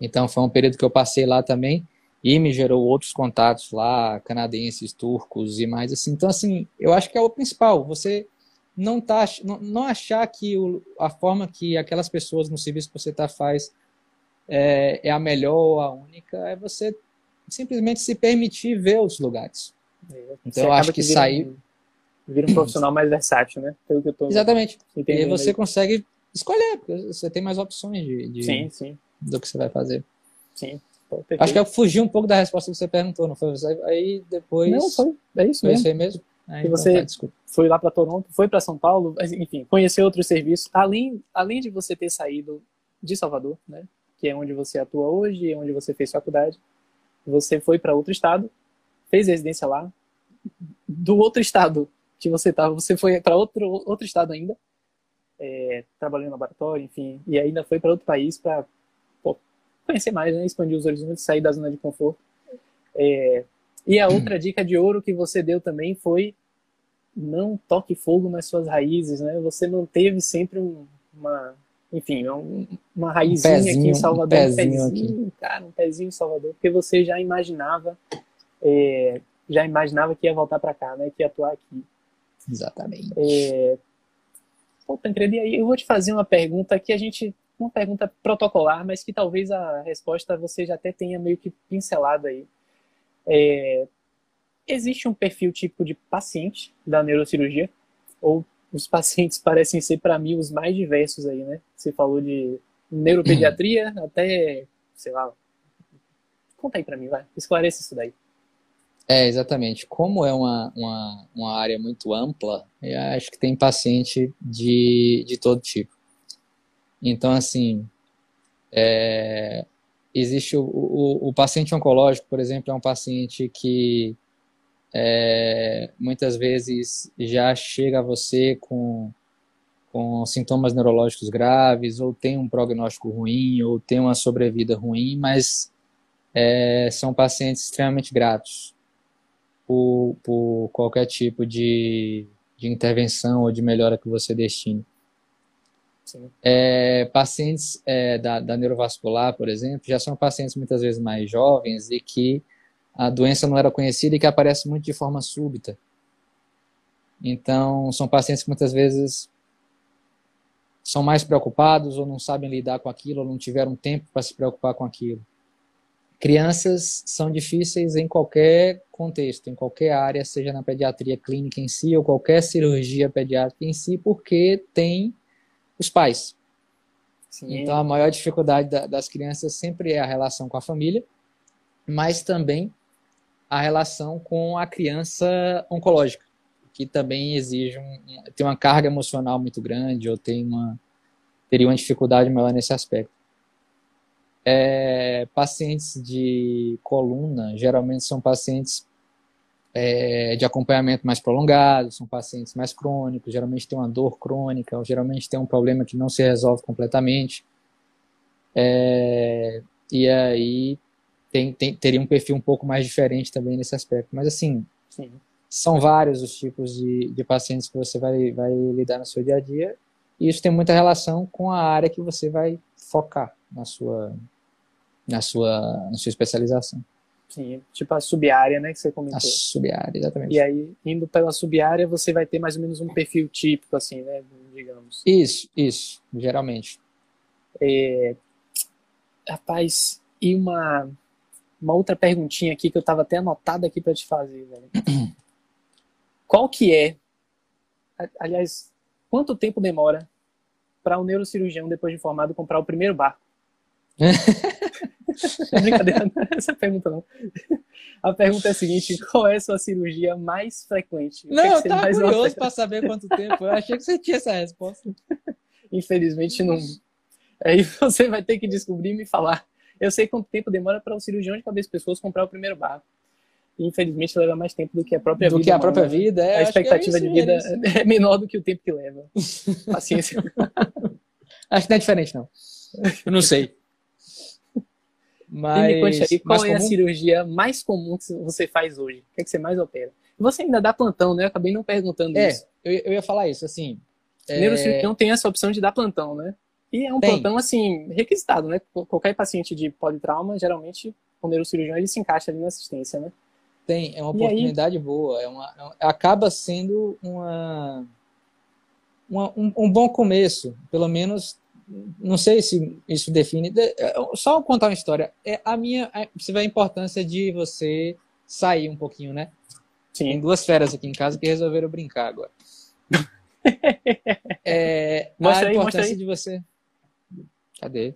Então foi um período que eu passei lá também e me gerou outros contatos lá, canadenses, turcos e mais assim. Então assim, eu acho que é o principal, você não tá não, não achar que o, a forma que aquelas pessoas no serviço que você tá faz é, é a melhor ou a única, é você simplesmente se permitir ver os lugares. É, então eu acho que, que vira, sair vira um profissional mais versátil, né? Tô Exatamente. E aí você aí. consegue escolher, porque você tem mais opções de, de, sim, sim do que você vai fazer. Sim. Acho que eu fugi um pouco da resposta que você perguntou, não foi? Aí depois. Não, foi. É isso mesmo. Foi mesmo? Ah, então você tá, foi lá para Toronto, foi para São Paulo, enfim, conheceu outros serviços. Além, além de você ter saído de Salvador, né, que é onde você atua hoje, é onde você fez faculdade, você foi para outro estado, fez residência lá. Do outro estado que você estava, você foi para outro outro estado ainda, é, trabalhando no laboratório, enfim, e ainda foi para outro país para conhecer mais, né? expandir os horizontes, sair da zona de conforto. É... E a outra dica de ouro que você deu também foi não toque fogo nas suas raízes, né? Você manteve sempre um, uma, enfim, um, uma raizinha um pezinho, aqui em Salvador, um pezinho, um pezinho cara, um pezinho em Salvador, porque você já imaginava, é, já imaginava que ia voltar para cá, né? Que ia atuar aqui. Exatamente. É... Pô, Tancredo, e aí eu vou te fazer uma pergunta que a gente uma pergunta protocolar, mas que talvez a resposta você já até tenha meio que pincelado aí. É, existe um perfil tipo de paciente da neurocirurgia? Ou os pacientes parecem ser, para mim, os mais diversos aí, né? Você falou de neuropediatria até, sei lá. Conta aí para mim, vai. Esclarece isso daí. É, exatamente. Como é uma, uma, uma área muito ampla, eu acho que tem paciente de, de todo tipo. Então, assim, é, existe o, o, o, paciente oncológico, por exemplo, é um paciente que é, muitas vezes já chega a você com, com sintomas neurológicos graves, ou tem um prognóstico ruim, ou tem uma sobrevida ruim, mas é, são pacientes extremamente gratos por, por qualquer tipo de, de intervenção ou de melhora que você destine. É, pacientes é, da, da neurovascular, por exemplo, já são pacientes muitas vezes mais jovens e que a doença não era conhecida e que aparece muito de forma súbita. Então, são pacientes que muitas vezes são mais preocupados ou não sabem lidar com aquilo ou não tiveram tempo para se preocupar com aquilo. Crianças são difíceis em qualquer contexto, em qualquer área, seja na pediatria clínica em si ou qualquer cirurgia pediátrica em si, porque tem os pais. Sim. Então, a maior dificuldade da, das crianças sempre é a relação com a família, mas também a relação com a criança oncológica. que também exige um, tem uma carga emocional muito grande ou tem uma teria uma dificuldade maior nesse aspecto. É, pacientes de coluna geralmente são pacientes é, de acompanhamento mais prolongado, são pacientes mais crônicos, geralmente tem uma dor crônica, ou geralmente tem um problema que não se resolve completamente. É, e aí tem, tem, teria um perfil um pouco mais diferente também nesse aspecto. Mas assim, Sim. são vários os tipos de, de pacientes que você vai, vai lidar no seu dia a dia, e isso tem muita relação com a área que você vai focar na sua, na sua, na sua especialização. Sim, tipo a subárea, né, que você comentou. A subárea, exatamente. E aí, indo pela subárea, você vai ter mais ou menos um perfil típico, assim, né, digamos. Isso, isso, geralmente. É... Rapaz, e uma, uma outra perguntinha aqui que eu estava até anotado aqui para te fazer, velho. Qual que é, aliás, quanto tempo demora para um neurocirurgião, depois de formado, comprar o primeiro barco? É brincadeira, não é essa pergunta não. A pergunta é a seguinte: qual é a sua cirurgia mais frequente? Não, eu tava curioso para saber quanto tempo. Eu achei que você tinha essa resposta. Infelizmente não. Aí você vai ter que descobrir e me falar. Eu sei quanto tempo demora para um cirurgião de cabeça e pessoas comprar o primeiro barco. infelizmente leva mais tempo do que a própria do vida. Do que a própria vida, é. A expectativa é isso, de vida é, é, menor do que o tempo que leva. Paciência. Acho que não é diferente, não. Eu não sei. Mas, e qual é comum? a cirurgia mais comum que você faz hoje? O que, é que você mais opera? Você ainda dá plantão, né? Eu acabei não perguntando é, isso. Eu, eu ia falar isso, assim. É... Neurocirurgião tem essa opção de dar plantão, né? E é um tem. plantão, assim, requisitado, né? Qualquer paciente de politrauma, geralmente, o neurocirurgião, ele se encaixa ali na assistência, né? Tem, é uma e oportunidade aí... boa. É uma, é acaba sendo uma, uma um, um, bom começo, pelo menos não sei se isso define. É, só contar uma história. É a minha, você vê a importância de você sair um pouquinho, né? Sim. Tem duas feras aqui em casa que resolveram brincar agora. é, mostra a aí, importância de você. Cadê?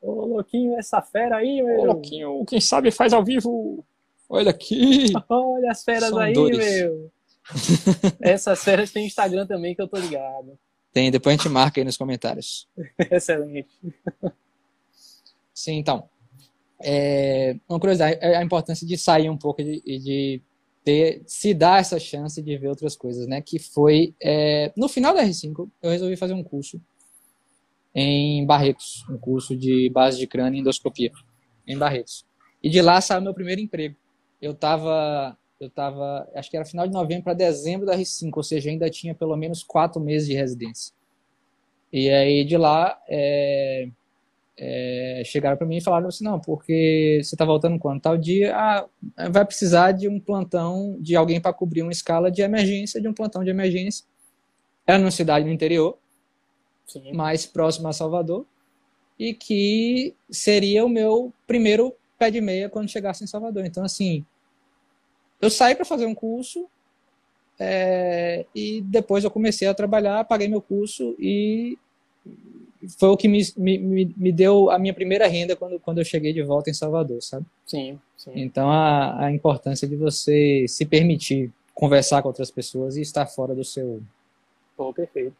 Ô, louquinho, essa fera aí, meu. Ô, louquinho, quem sabe faz ao vivo. Olha aqui. Olha as feras São aí, dores. meu. Essas feras tem Instagram também que eu tô ligado. Tem, depois a gente marca aí nos comentários. Excelente. Sim, então. É, uma curiosidade, é a importância de sair um pouco e de, de, ter, se dar essa chance de ver outras coisas, né? Que foi, é, no final da R5, eu resolvi fazer um curso em Barretos, um curso de base de crânio e endoscopia, em Barretos. E de lá saiu meu primeiro emprego. Eu estava eu estava, acho que era final de novembro para dezembro da R5, ou seja, ainda tinha pelo menos quatro meses de residência. E aí de lá é, é, chegaram para mim e falaram assim, não, porque você está voltando quando? Tal dia, ah, vai precisar de um plantão, de alguém para cobrir uma escala de emergência, de um plantão de emergência. Era numa cidade no interior, Sim. mais próximo a Salvador, e que seria o meu primeiro pé de meia quando chegasse em Salvador. Então, assim, eu saí para fazer um curso é, e depois eu comecei a trabalhar, paguei meu curso e foi o que me, me, me deu a minha primeira renda quando, quando eu cheguei de volta em Salvador, sabe? Sim, sim. Então a, a importância de você se permitir conversar com outras pessoas e estar fora do seu. Pô, perfeito.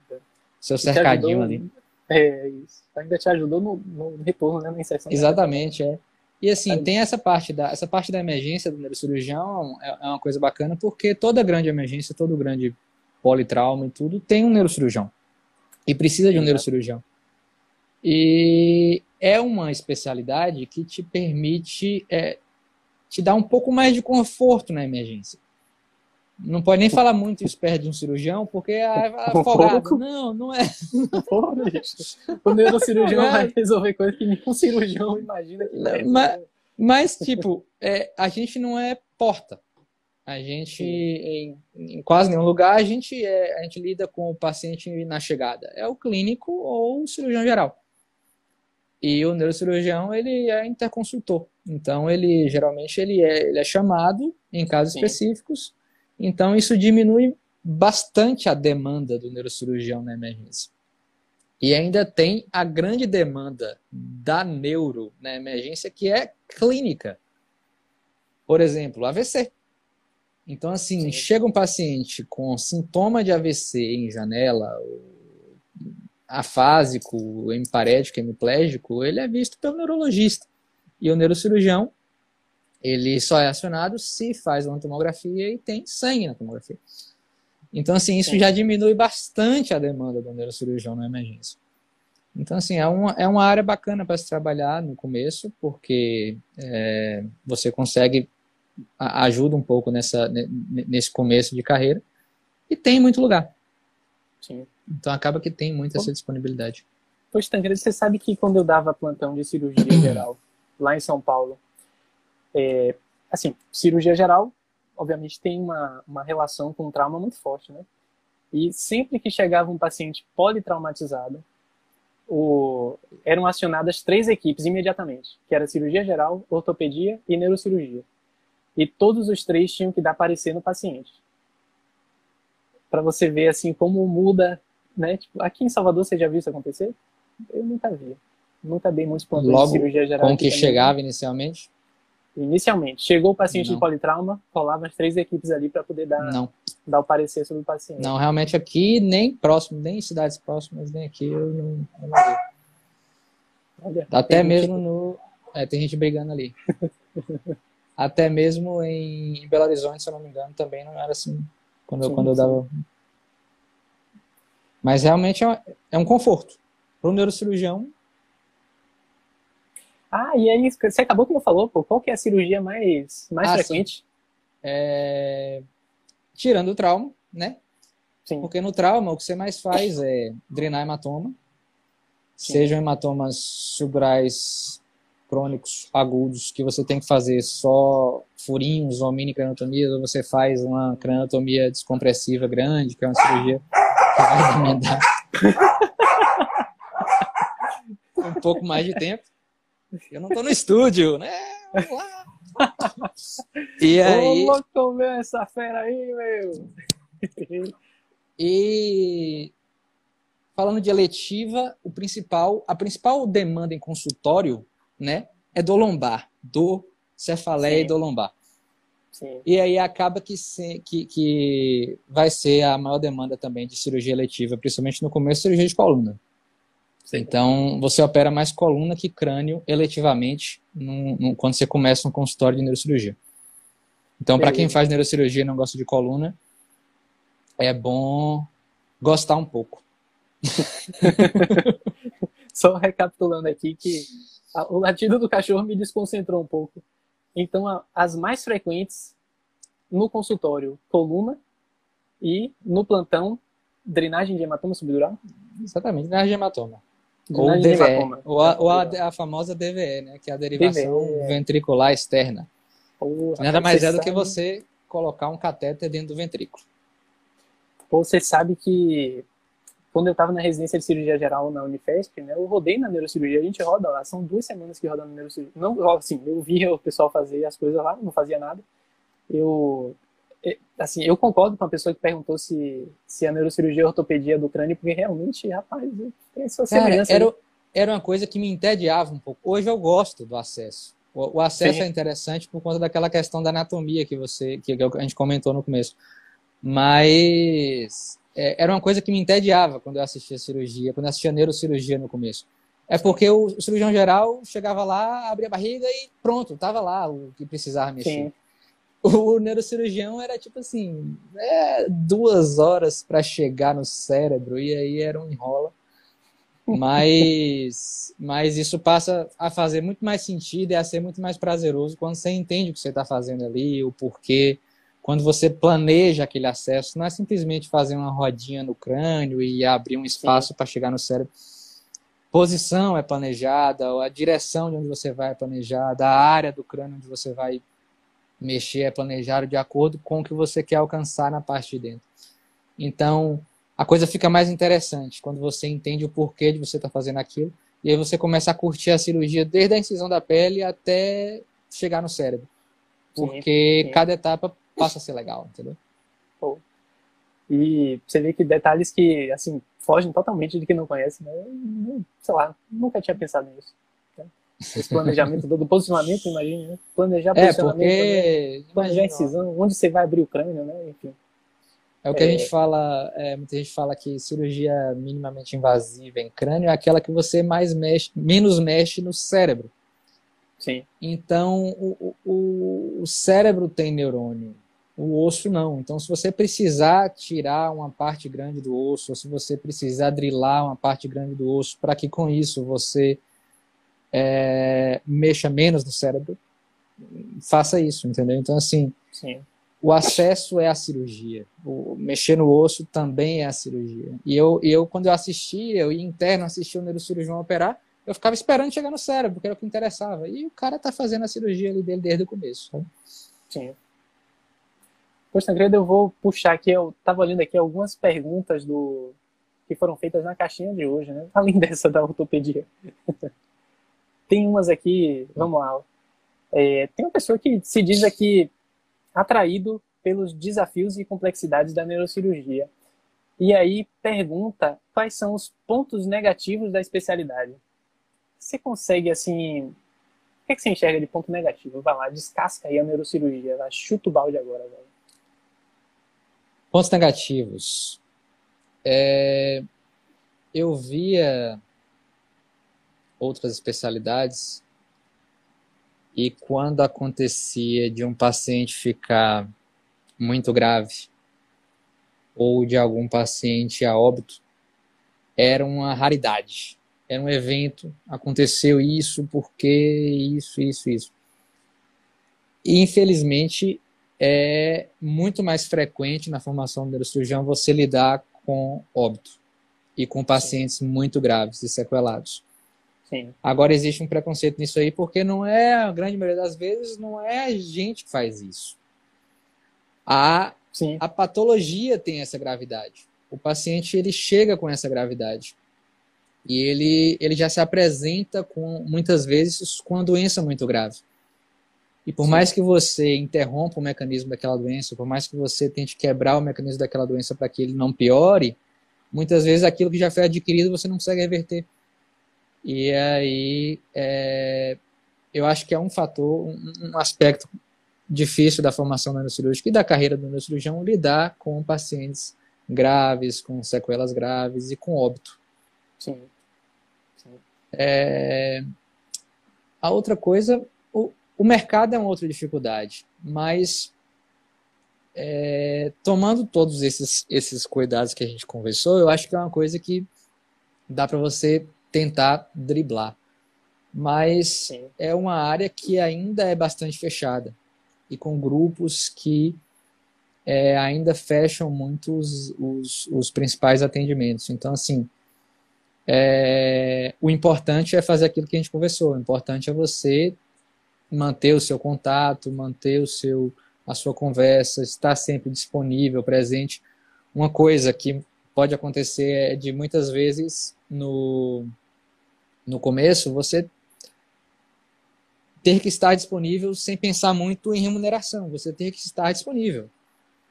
Seu cercadinho ali. É isso. Ainda te ajudou no, no retorno, né? Na inserção. Exatamente, é. E assim, tem essa parte da essa parte da emergência do neurocirurgião é, é uma coisa bacana porque toda grande emergência, todo grande politrauma e tudo tem um neurocirurgião. E precisa de um neurocirurgião. E é uma especialidade que te permite é, te dar um pouco mais de conforto na emergência. Não pode nem falar muito isso perto de um cirurgião, porque é afogado. Não, não é. o neurocirurgião é. vai resolver coisas que nenhum cirurgião imagina que vai mas, mas, tipo, é, a gente não é porta. A gente, em, em, quase nenhum lugar, a gente, é, a gente lida com o paciente na chegada. É o clínico ou o cirurgião geral. E o neurocirurgião, ele é interconsultor. Então, ele, geralmente, ele é, ele é chamado em casos Sim. específicos então, isso diminui bastante a demanda do neurocirurgião na emergência. E ainda tem a grande demanda da neuro na emergência, que é clínica. Por exemplo, AVC. Então, assim, Sim. chega um paciente com sintoma de AVC em janela, afásico, hemiparético, hemiplégico, ele é visto pelo neurologista. E o neurocirurgião, ele só é acionado se faz uma tomografia e tem sangue na tomografia. Então, assim, isso Sim. já diminui bastante a demanda do neurocirurgião na emergência. Então, assim, é uma, é uma área bacana para se trabalhar no começo, porque é, você consegue, ajuda um pouco nessa, nesse começo de carreira, e tem muito lugar. Sim. Então acaba que tem muita essa disponibilidade. Pois, Tancredo, você sabe que quando eu dava plantão de cirurgia geral lá em São Paulo, é, assim, cirurgia geral, obviamente, tem uma, uma relação com trauma muito forte, né? E sempre que chegava um paciente politraumatizado, o, eram acionadas três equipes imediatamente, que era cirurgia geral, ortopedia e neurocirurgia. E todos os três tinham que dar parecer no paciente. Para você ver assim como muda né? Tipo, aqui em Salvador você já viu isso acontecer? Eu nunca vi. Nunca dei muitos plantões Logo, de cirurgia geral. Com que chegava inicialmente? Inicialmente. Chegou o paciente não. de politrauma, rolava as três equipes ali para poder dar, não. dar o parecer sobre o paciente. Não, realmente aqui, nem próximo, nem em cidades próximas, nem aqui, eu não, eu não vi. Olha, Até mesmo gente... no. É, tem gente brigando ali. Até mesmo em Belo Horizonte, se eu não me engano, também não era assim. Quando, sim, eu, quando eu dava mas realmente é, é um conforto. Para o neurocirurgião. Ah, e aí, você acabou que não falou, pô, qual que é a cirurgia mais, mais ah, frequente? É... Tirando o trauma, né? Sim. Porque no trauma o que você mais faz é drenar hematoma, Sim. sejam hematomas subrais crônicos agudos que você tem que fazer só furinhos ou mini craniotomias, ou você faz uma craniotomia descompressiva grande, que é uma cirurgia vai demandar um pouco mais de tempo. Eu não estou no estúdio, né? Vamos lá. E aí. Vamos comer essa fera aí, meu. E falando de eletiva, o principal, a principal demanda em consultório, né, é do lombar, do cefaleia Sim. e do lombar. Sim. E aí acaba que, se, que, que vai ser a maior demanda também de cirurgia eletiva, principalmente no começo, cirurgia de coluna. Sim. Então, você opera mais coluna que crânio eletivamente num, num, quando você começa um consultório de neurocirurgia. Então, para quem faz neurocirurgia e não gosta de coluna, é bom gostar um pouco. Só recapitulando aqui que o latido do cachorro me desconcentrou um pouco. Então, as mais frequentes no consultório, coluna e no plantão, drenagem de hematoma subdural? Exatamente, drenagem de hematoma. Ou DVE, hematoma. ou, a, ou a, a, famosa DVE, né, que é a derivação DVE. ventricular externa. Porra, Nada mais é do sabe... que você colocar um catéter dentro do ventrículo. Pô, você sabe que quando eu estava na residência de cirurgia geral na Unifesp, né, eu rodei na neurocirurgia, a gente roda lá, são duas semanas que roda na neurocirurgia. Não, assim, eu via o pessoal fazer as coisas lá, não fazia nada. Eu, assim, eu concordo com a pessoa que perguntou se, se a neurocirurgia é ortopedia do crânio, porque realmente, rapaz, tem sua semelhança. Cara, era, era uma coisa que me entediava um pouco. Hoje eu gosto do acesso. O, o acesso Sim. é interessante por conta daquela questão da anatomia que você que a gente comentou no começo. Mas é, era uma coisa que me entediava quando eu assistia cirurgia, quando eu assistia neurocirurgia no começo. É porque o, o cirurgião geral chegava lá, abria a barriga e pronto, tava lá o que precisava mexer. Sim. O neurocirurgião era tipo assim, é, duas horas para chegar no cérebro e aí era um enrola. Mas, mas isso passa a fazer muito mais sentido e a ser muito mais prazeroso quando você entende o que você está fazendo ali, o porquê, quando você planeja aquele acesso, não é simplesmente fazer uma rodinha no crânio e abrir um espaço para chegar no cérebro. Posição é planejada, a direção de onde você vai é planejada, a área do crânio onde você vai mexer é planejada de acordo com o que você quer alcançar na parte de dentro. Então, a coisa fica mais interessante quando você entende o porquê de você estar tá fazendo aquilo e aí você começa a curtir a cirurgia desde a incisão da pele até chegar no cérebro. Porque sim, sim. cada etapa passa a ser legal, entendeu? Pô. E você vê que detalhes que, assim, fogem totalmente de quem não conhece, né? Sei lá, nunca tinha pensado nisso. Esse planejamento do posicionamento, imagine, né? Planejar É, posicionamento, porque planejar imagina, incisão, onde você vai abrir o crânio, né? Enfim. É o que a É. gente fala, é, muita gente fala que cirurgia minimamente invasiva em crânio é aquela que você mais mexe, menos mexe no cérebro. Sim, Então, o, o, o cérebro tem neurônio, o osso não. Então, se você precisar tirar uma parte grande do osso, ou se você precisar drilar uma parte grande do osso, para que com isso você é, mexa menos no cérebro, faça isso, entendeu? Então, assim, sim. o acesso é a cirurgia. O mexer no osso também é a cirurgia. E eu, eu quando eu assisti, eu ia interno assistir o neurocirurgião operar, eu ficava esperando chegar no cérebro, porque era o que interessava. E o cara tá fazendo a cirurgia ali dele desde o começo. sabe? Sim. Pois, Tancredo, eu vou puxar aqui, eu estava olhando aqui algumas perguntas do que foram feitas na caixinha de hoje, né? Além dessa da ortopedia. Tem umas aqui, vamos lá. É, tem uma pessoa que se diz aqui atraído pelos desafios e complexidades da neurocirurgia. E aí pergunta quais são os pontos negativos da especialidade. Você consegue, assim, o que, é que você enxerga de ponto negativo? Vai lá, descasca aí a neurocirurgia, vai, chuta o balde agora, velho. Pontos negativos. É, eu via outras especialidades e quando acontecia de um paciente ficar muito grave ou de algum paciente a óbito, era uma raridade. Era um evento, aconteceu isso, porque isso, isso, isso. E, infelizmente, é muito mais frequente na formação do neurocirurgião você lidar com óbito e com pacientes muito graves e sequelados. Sim, Agora existe um preconceito nisso aí, porque não é, a grande maioria das vezes, não é a gente que faz isso. A, sim, a patologia tem essa gravidade. O paciente ele chega com essa gravidade. E ele, ele já se apresenta com muitas vezes com uma doença muito grave. E por Sim. mais que você interrompa o mecanismo daquela doença, por mais que você tente quebrar o mecanismo daquela doença para que ele não piore, muitas vezes aquilo que já foi adquirido você não consegue reverter. E aí, é, eu acho que é um fator, um, um aspecto difícil da formação neurocirúrgica e da carreira do neurocirurgião lidar com pacientes graves, com sequelas graves e com óbito. sim. sim. É, a outra coisa, o, o mercado é uma outra dificuldade, mas é, tomando todos esses, esses cuidados que a gente conversou, eu acho que é uma coisa que dá para você tentar driblar. Mas Sim. é uma área que ainda é bastante fechada e com grupos que é, ainda fecham muito os, os, os principais atendimentos. Então, assim, é, o importante é fazer aquilo que a gente conversou. O importante é você manter o seu contato, manter o seu, a sua conversa, estar sempre disponível, presente. Uma coisa que pode acontecer é de muitas vezes no, no começo você ter que estar disponível sem pensar muito em remuneração. Você ter que estar disponível.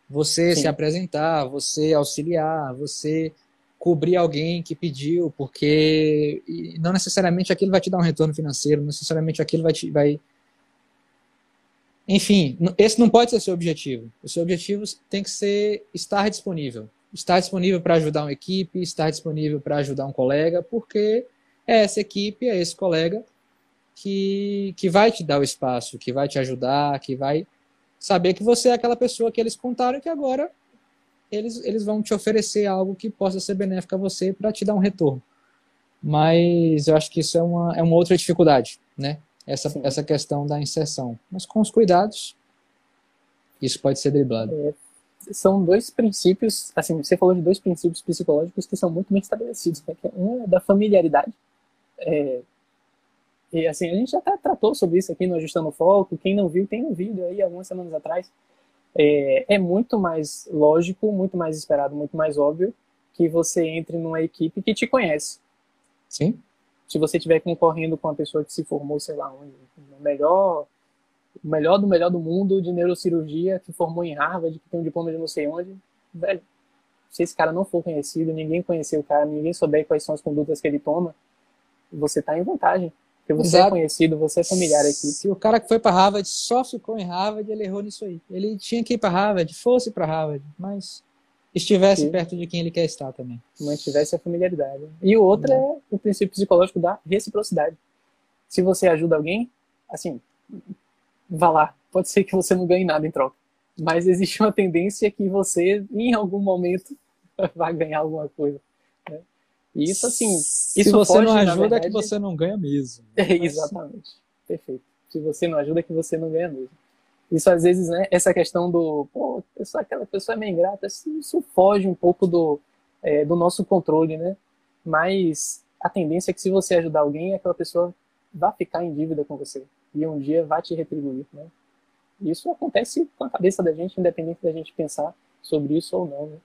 Você Sim. se apresentar, você auxiliar, você cobrir alguém que pediu, porque não necessariamente aquilo vai te dar um retorno financeiro, não necessariamente aquilo vai te vai enfim, esse não pode ser seu objetivo. O seu objetivo tem que ser estar disponível. Estar disponível para ajudar uma equipe, estar disponível para ajudar um colega, porque é essa equipe, é esse colega que, que vai te dar o espaço, que vai te ajudar, que vai saber que você é aquela pessoa que eles contaram que agora eles, eles vão te oferecer algo que possa ser benéfico a você para te dar um retorno. Mas eu acho que isso é uma, é uma outra dificuldade, né? Essa, Sim. essa questão da inserção. Mas com os cuidados, isso pode ser driblado. É, são dois princípios, assim, você falou de dois princípios psicológicos que são muito bem estabelecidos. Né? Que Um é da familiaridade. É, e assim, a gente já até tratou sobre isso aqui no Ajustando o Foco. Quem não viu, tem um vídeo aí algumas semanas atrás. É, é muito mais lógico, muito mais esperado, muito mais óbvio que você entre numa equipe que te conhece. Sim? se você estiver concorrendo com uma pessoa que se formou, sei lá onde, o melhor, o melhor do melhor do mundo de neurocirurgia, que formou em Harvard, que tem um diploma de não sei onde, velho, se esse cara não for conhecido, ninguém conhecer o cara, ninguém souber quais são as condutas que ele toma, você está em vantagem. Porque você é Exato. é conhecido, você é familiar aqui. Se o cara que foi para Harvard só ficou em Harvard, ele errou nisso aí. Ele tinha que ir para Harvard, fosse para Harvard, mas estivesse Sim. perto de quem ele quer estar também. Mantivesse a familiaridade. E o outro é o princípio psicológico da reciprocidade. Se você ajuda alguém, assim, vá lá. Pode ser que você não ganhe nada em troca. Mas existe uma tendência que você, em algum momento, vai ganhar alguma coisa. E isso, assim. Se isso você foge, não ajuda, verdade... é que você não ganha mesmo. É, exatamente. Perfeito. Se você não ajuda, é que você não ganha mesmo. Isso às vezes, né, essa questão do, pô, pessoa, aquela pessoa é meio ingrata, isso foge um pouco do, é, do nosso controle, né? Mas a tendência é que se você ajudar alguém, aquela pessoa vai ficar em dívida com você e um dia vai te retribuir, né? Isso acontece com a cabeça da gente, independente da gente pensar sobre isso ou não, né?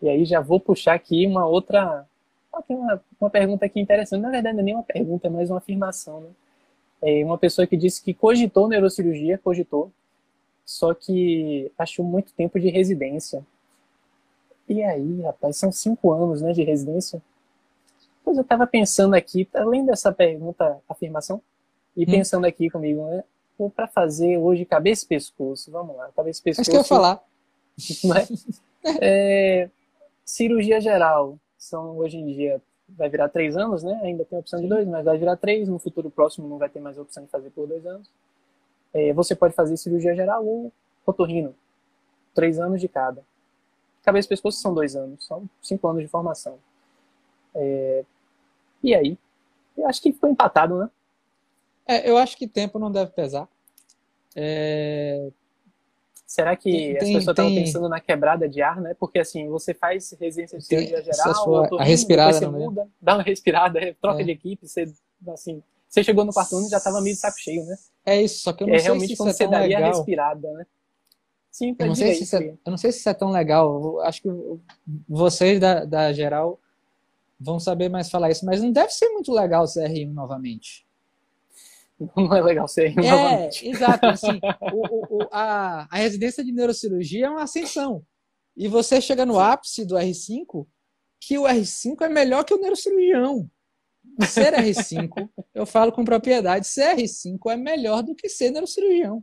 E aí já vou puxar aqui uma outra, uma, uma pergunta aqui interessante. Na verdade, não é nem uma pergunta, é mais uma afirmação, né? É uma pessoa que disse que cogitou neurocirurgia, cogitou, só que achou muito tempo de residência. E aí, rapaz, são cinco anos, né, de residência. Pois eu estava pensando aqui, além dessa pergunta, afirmação, e hum. pensando aqui comigo, né, para fazer hoje cabeça e pescoço, vamos lá, cabeça e pescoço. Acho que eu ia falar. Né? É, cirurgia geral, são hoje em dia vai virar três anos, né? Ainda tem a opção de dois, mas vai virar três. No futuro próximo não vai ter mais a opção de fazer por dois anos. É, você pode fazer cirurgia geral ou otorrino. Três anos de cada. Cabeça e pescoço são dois anos, são cinco anos de formação. É, e aí? Eu acho que ficou empatado, né? É, eu acho que tempo não deve pesar. É, Será que tem, as pessoas estavam pensando na quebrada de ar, né? Porque assim, você faz residência de cirurgia geral, sua, a respirada, você muda, dá uma respirada, troca é. de equipe, você assim, você chegou no quarto ano e já estava meio de saco cheio, né? É isso, só que eu não é, sei realmente se quando é você daria legal. a respirada, né? Sim, eu não, sei se é, eu não sei se isso é tão legal. Acho que vocês da, da geral vão saber mais falar isso, mas não deve ser muito legal o CR1 novamente. não é legal ser é. Exato, assim, o, o, a, a residência de neurocirurgia é uma ascensão. E você chega no ápice do R5, que o R5 é melhor que o neurocirurgião. Ser R5, eu falo com propriedade, ser R5 é melhor do que ser neurocirurgião.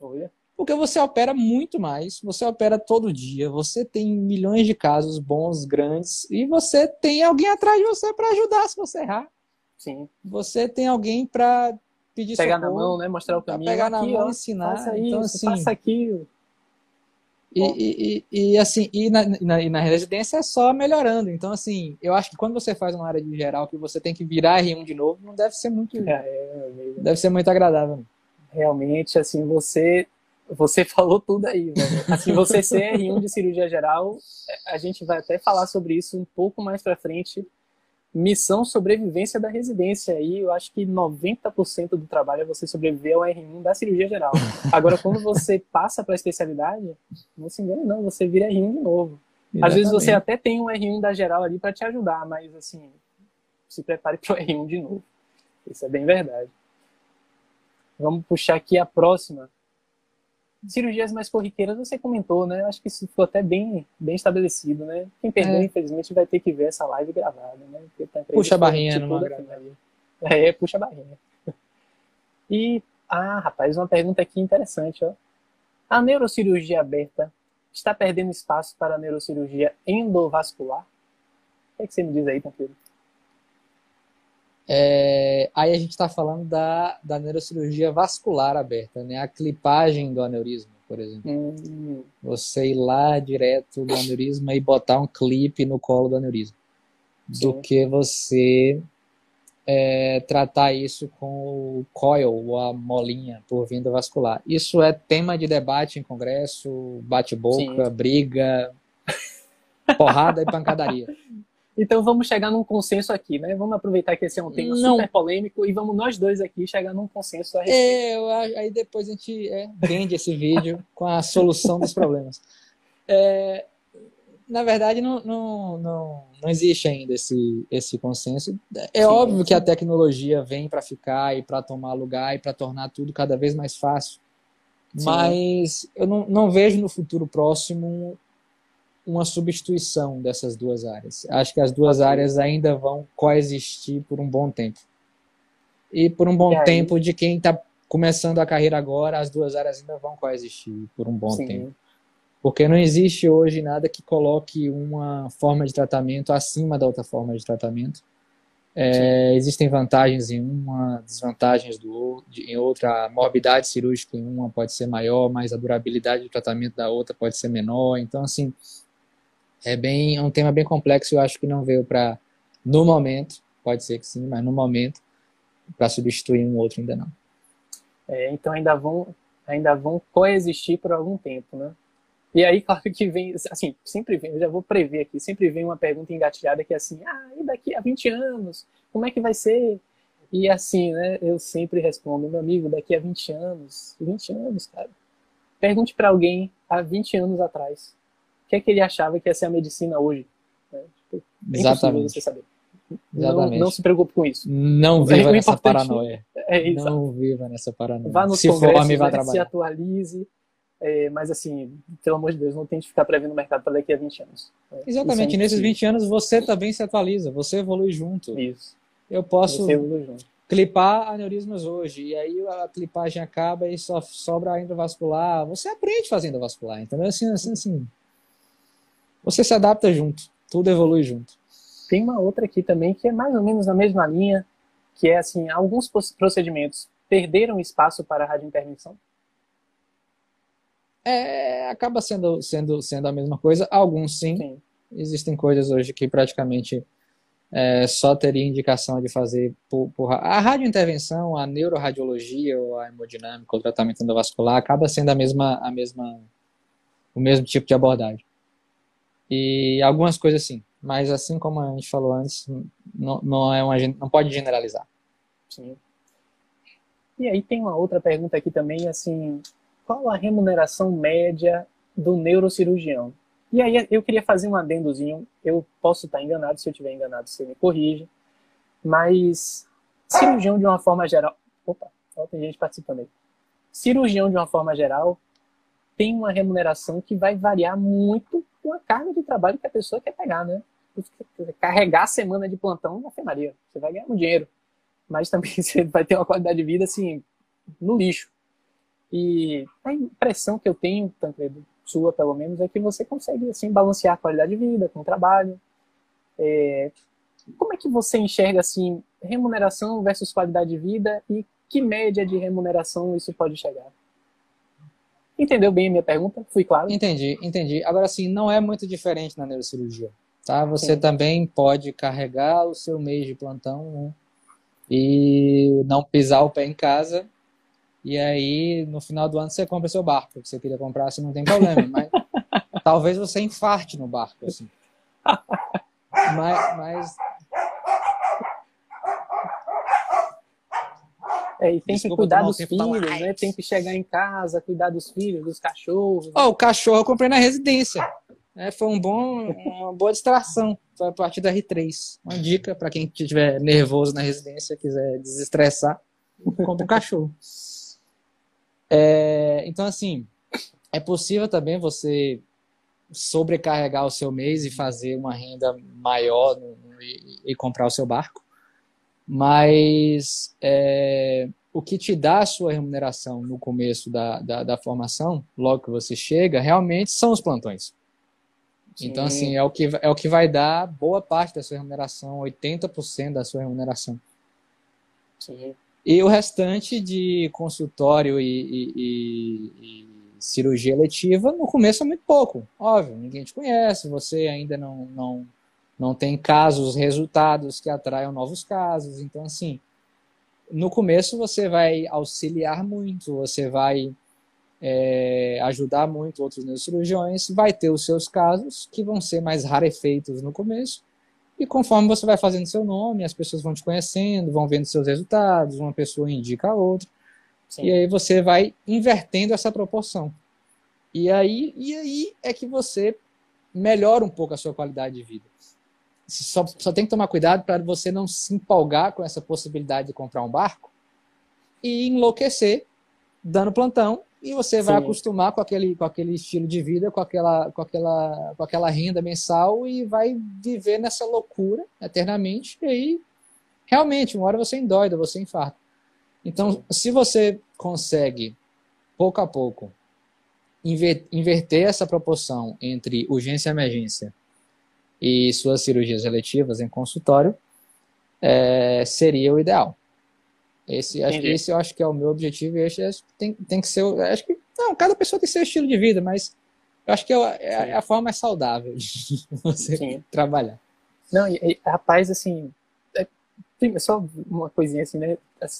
Olha. Porque você opera muito mais, você opera todo dia, você tem milhões de casos bons, grandes, e você tem alguém atrás de você para ajudar se você errar. Sim. Você tem alguém para pedir pegar socorro, na mão, né? Mostrar o caminho. Pegar na mão, ó, ensinar. Faça então, isso, assim, faça aquilo. E, e, e, assim, e na, na, e na, residência é só melhorando. Então, assim, eu acho que quando você faz uma área de geral que você tem que virar R1 de novo, não deve ser muito. É, é, deve ser muito agradável. Realmente, assim, você. Você falou tudo aí, velho. Assim, você ser R1 de cirurgia geral, a gente vai até falar sobre isso um pouco mais pra frente missão sobrevivência da residência. Aí eu acho que 90% do trabalho é você sobreviver ao R1 da cirurgia geral. Agora, quando você passa para a especialidade, não se engane, não, você vira R1 de novo. Exatamente. Às vezes você até tem um R1 da geral ali para te ajudar, mas assim, se prepare para o R1 de novo. Isso é bem verdade. Vamos puxar aqui a próxima cirurgias mais corriqueiras você comentou, né? Acho que isso ficou até bem, bem estabelecido, né? Quem perdeu, é. infelizmente, vai ter que ver essa live gravada, né? Tá puxa a barrinha, não É, puxa a barrinha. E, ah, rapaz, uma pergunta aqui interessante, ó. A neurocirurgia aberta está perdendo espaço para a neurocirurgia endovascular? O que, é que você me diz aí, Tancredo? É, aí a gente está falando da, da neurocirurgia vascular aberta, né? A clipagem do aneurisma, por exemplo. Hum. Você ir lá direto do aneurisma e botar um clipe no colo do aneurisma. Sim. Do que você é, tratar isso com o coil, ou a molinha por vinda vascular. Isso é tema de debate em congresso, bate-boca, briga, porrada e pancadaria. Então vamos chegar num consenso aqui, né? Vamos aproveitar que esse é um tema não. super polêmico e vamos nós dois aqui chegar num consenso a respeito. É, aí depois a gente é, vende esse vídeo com a solução dos problemas. É, na verdade, não, não, não, não existe ainda esse, esse consenso. É sim, óbvio que a tecnologia vem para ficar e para tomar lugar e para tornar tudo cada vez mais fácil. Sim. Mas eu não, não vejo no futuro próximo uma substituição dessas duas áreas. Acho que as duas áreas ainda vão coexistir por um bom tempo. e por um bom tempo de quem está começando a carreira agora, as duas áreas ainda vão coexistir por um bom Sim. tempo. Porque não existe hoje nada que coloque uma forma de tratamento acima da outra forma de tratamento. É, existem vantagens em uma, desvantagens do outro, em outra. A morbidade cirúrgica em uma pode ser maior, mas a durabilidade do tratamento da outra pode ser menor. Então, assim, é bem é um tema bem complexo. Eu acho que não veio para no momento, pode ser que sim, mas no momento para substituir um outro ainda não. É, então ainda vão ainda vão coexistir por algum tempo, né? E aí, claro que vem, assim, sempre vem, eu já vou prever aqui, sempre vem uma pergunta engatilhada que é assim, ah, e daqui a 20 anos, como é que vai ser? E assim, né, eu sempre respondo, meu amigo, daqui a 20 anos, 20 anos, cara. Pergunte para alguém há 20 anos atrás, que é que ele achava que ia ser a medicina hoje? É, tipo, é Exatamente. você saber. Não, não, se preocupe com isso. Não viva é, nessa paranoia. É, não viva nessa paranoia. Vá nos se for, me vá né, se atualize, é, mas assim, pelo amor de Deus, não tente ficar prevendo o mercado para daqui a 20 anos. É, Exatamente, é nesses 20 anos você também se atualiza, você evolui junto. Isso. Eu posso clipar aneurismas hoje, e aí a clipagem acaba e só sobra a endovascular. Você aprende fazendo endovascular, entendeu? Assim, assim, assim. Você se adapta junto, tudo evolui junto. Tem uma outra aqui também que é mais ou menos na mesma linha, que é assim, alguns procedimentos perderam espaço para a radiointervenção? É, acaba sendo, sendo, sendo a mesma coisa. Alguns sim. sim. Existem coisas hoje que praticamente é, só teria indicação de fazer por, por, a radiointervenção, a neuroradiologia ou a hemodinâmica, o tratamento endovascular acaba sendo a mesma, a mesma, o mesmo tipo de abordagem. E algumas coisas sim, mas assim como a gente falou antes, não, não é uma, não pode generalizar. Sim. E aí tem uma outra pergunta aqui também, assim, qual a remuneração média do neurocirurgião? E aí eu queria fazer um adendozinho, eu posso estar enganado, se eu estiver enganado você me corrige, mas cirurgião de uma forma geral... Opa, tem gente participando aí. Cirurgião de uma forma geral tem uma remuneração que vai variar muito com a carga de trabalho que a pessoa quer pegar, né? Carregar a semana de plantão na Maria, você vai ganhar um dinheiro, mas também você vai ter uma qualidade de vida assim no lixo. E a impressão que eu tenho, Tancredo, sua pelo menos, é que você consegue assim balancear a qualidade de vida com o trabalho. É... Como é que você enxerga assim remuneração versus qualidade de vida e que média de remuneração isso pode chegar? Entendeu bem a minha pergunta? Fui claro? Entendi, entendi. Agora sim, não é muito diferente na neurocirurgia, tá? Você sim. também pode carregar o seu mês de plantão né? e não pisar o pé em casa e aí, no final do ano, você compra seu barco, que você queria comprar, assim, não tem problema. Mas talvez você infarte no barco, assim. mas, mas... É, e tem Desculpa, que cuidar dos filhos, né? Tem que chegar em casa, cuidar dos filhos, dos cachorros. Oh, o cachorro eu comprei na residência. É, foi um bom, uma boa distração. Foi a partir da R3. Uma dica para quem estiver nervoso na residência, quiser desestressar, compra um cachorro. É, então, assim, é possível também você sobrecarregar o seu mês e fazer uma renda maior e, e, comprar o seu barco, mas é, o que te dá a sua remuneração no começo da, da, da formação, logo que você chega, realmente são os plantões. Sim. Então, assim, é o, que, é o que vai dar boa parte da sua remuneração, 80% da sua remuneração. Sim. E o restante de consultório e, e, e, e, cirurgia letiva, no começo é muito pouco. Óbvio, ninguém te conhece, você ainda não, não, não tem casos, resultados que atraiam novos casos. Então, assim, no começo você vai auxiliar muito, você vai é, ajudar muito outros neurocirurgiões, vai ter os seus casos que vão ser mais rarefeitos no começo, e conforme você vai fazendo seu nome, as pessoas vão te conhecendo, vão vendo seus resultados, uma pessoa indica a outra. Sim. E aí você vai invertendo essa proporção. E aí, e aí é que você melhora um pouco a sua qualidade de vida. Só, só tem que tomar cuidado para você não se empolgar com essa possibilidade de comprar um barco e enlouquecer dando plantão e você vai Sim. acostumar com aquele, com aquele estilo de vida, com aquela, com, aquela, com aquela renda mensal e vai viver nessa loucura eternamente. E aí, realmente, uma hora você endóida, você infarta. Então, Sim. se você consegue, pouco a pouco, inverter essa proporção entre urgência e emergência e suas cirurgias eletivas em consultório, é, seria o ideal. Esse, acho, esse eu acho que é o meu objetivo e esse tem, tem que ser. Acho que não, cada pessoa tem seu estilo de vida, mas eu acho que é, é, é a forma mais saudável de você Sim. trabalhar. Não, e, e, rapaz, assim, é, só uma coisinha assim, né?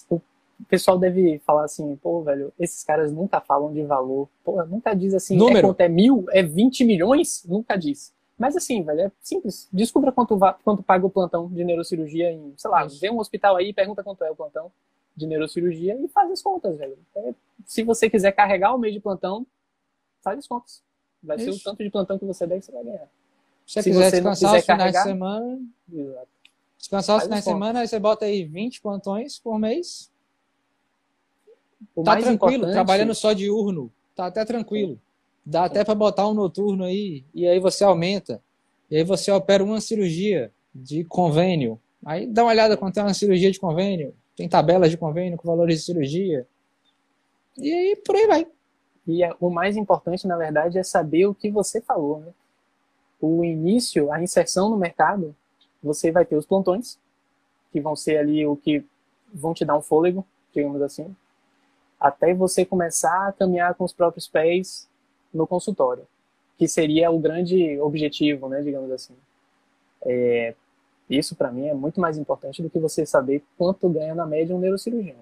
O pessoal deve falar assim, pô, velho, esses caras nunca falam de valor, pô, nunca diz assim, Número. é quanto é mil, é 20 milhões, nunca diz. Mas assim, velho, é simples. Descubra quanto, quanto paga o plantão de neurocirurgia em, sei lá, vê um hospital aí, pergunta quanto é o plantão de neurocirurgia e faz as contas, velho. É, se você quiser carregar o mês de plantão, faz as contas. Vai Isso. ser o tanto de plantão que você der que você vai ganhar. Se, se quiser você descansar os finais de semana, Exato. descansar os finais de semana, aí você bota aí 20 plantões por mês. O tá tranquilo, importante... trabalhando só diurno, tá até tranquilo. Dá até para botar um noturno aí, e aí você aumenta. E aí você opera uma cirurgia de convênio. Aí dá uma olhada quanto é uma cirurgia de convênio. Tem tabelas de convênio com valores de cirurgia. E aí por aí vai. E é, o mais importante, na verdade, é saber o que você falou. Né? O início, a inserção no mercado, você vai ter os plantões, que vão ser ali o que vão te dar um fôlego, digamos assim, até você começar a caminhar com os próprios pés no consultório, que seria o grande objetivo, né, digamos assim. É, isso para mim é muito mais importante do que você saber quanto ganha na média um neurocirurgião.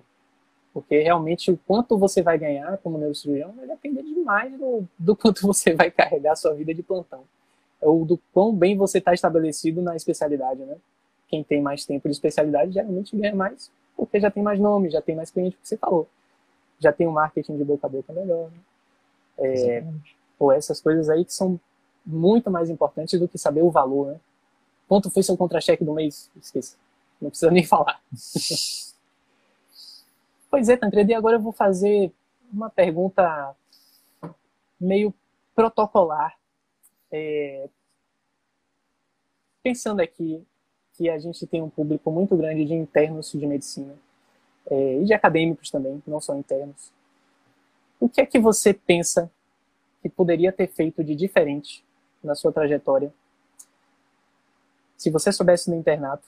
Porque realmente o quanto você vai ganhar como neurocirurgião vai depender demais do, do quanto você vai carregar a sua vida de plantão. Ou do quão bem você está estabelecido na especialidade, né? Quem tem mais tempo de especialidade geralmente ganha mais, porque já tem mais nome, já tem mais cliente, que você falou. Já tem um marketing de boca a boca melhor. Né? É, ou essas coisas aí que são muito mais importantes do que saber o valor, né? Quanto foi seu contra-cheque do mês? Esqueça. Não precisa nem falar. pois é, Tancredo, e agora eu vou fazer uma pergunta meio protocolar. É, pensando aqui que a gente tem um público muito grande de internos de medicina é, e de acadêmicos também, não só internos. O que é que você pensa que poderia ter feito de diferente na sua trajetória? Se você soubesse no internato,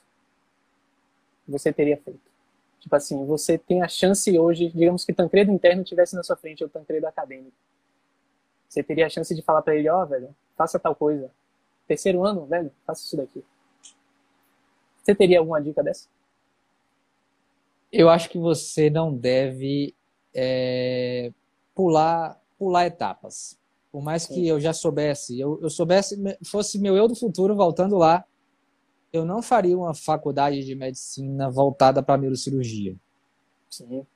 você teria feito. Tipo assim, você tem a chance hoje, digamos que Tancredo interno tivesse na sua frente, o Tancredo acadêmico. Você teria a chance de falar para ele, ó, oh, velho, faça tal coisa. Terceiro ano, velho, faça isso daqui. Você teria alguma dica dessa? Eu acho que você não deve é, pular, pular etapas. Por mais que eu já soubesse, eu, eu soubesse, fosse meu eu do futuro voltando lá, eu não faria uma faculdade de medicina voltada para neurocirurgia. Sim.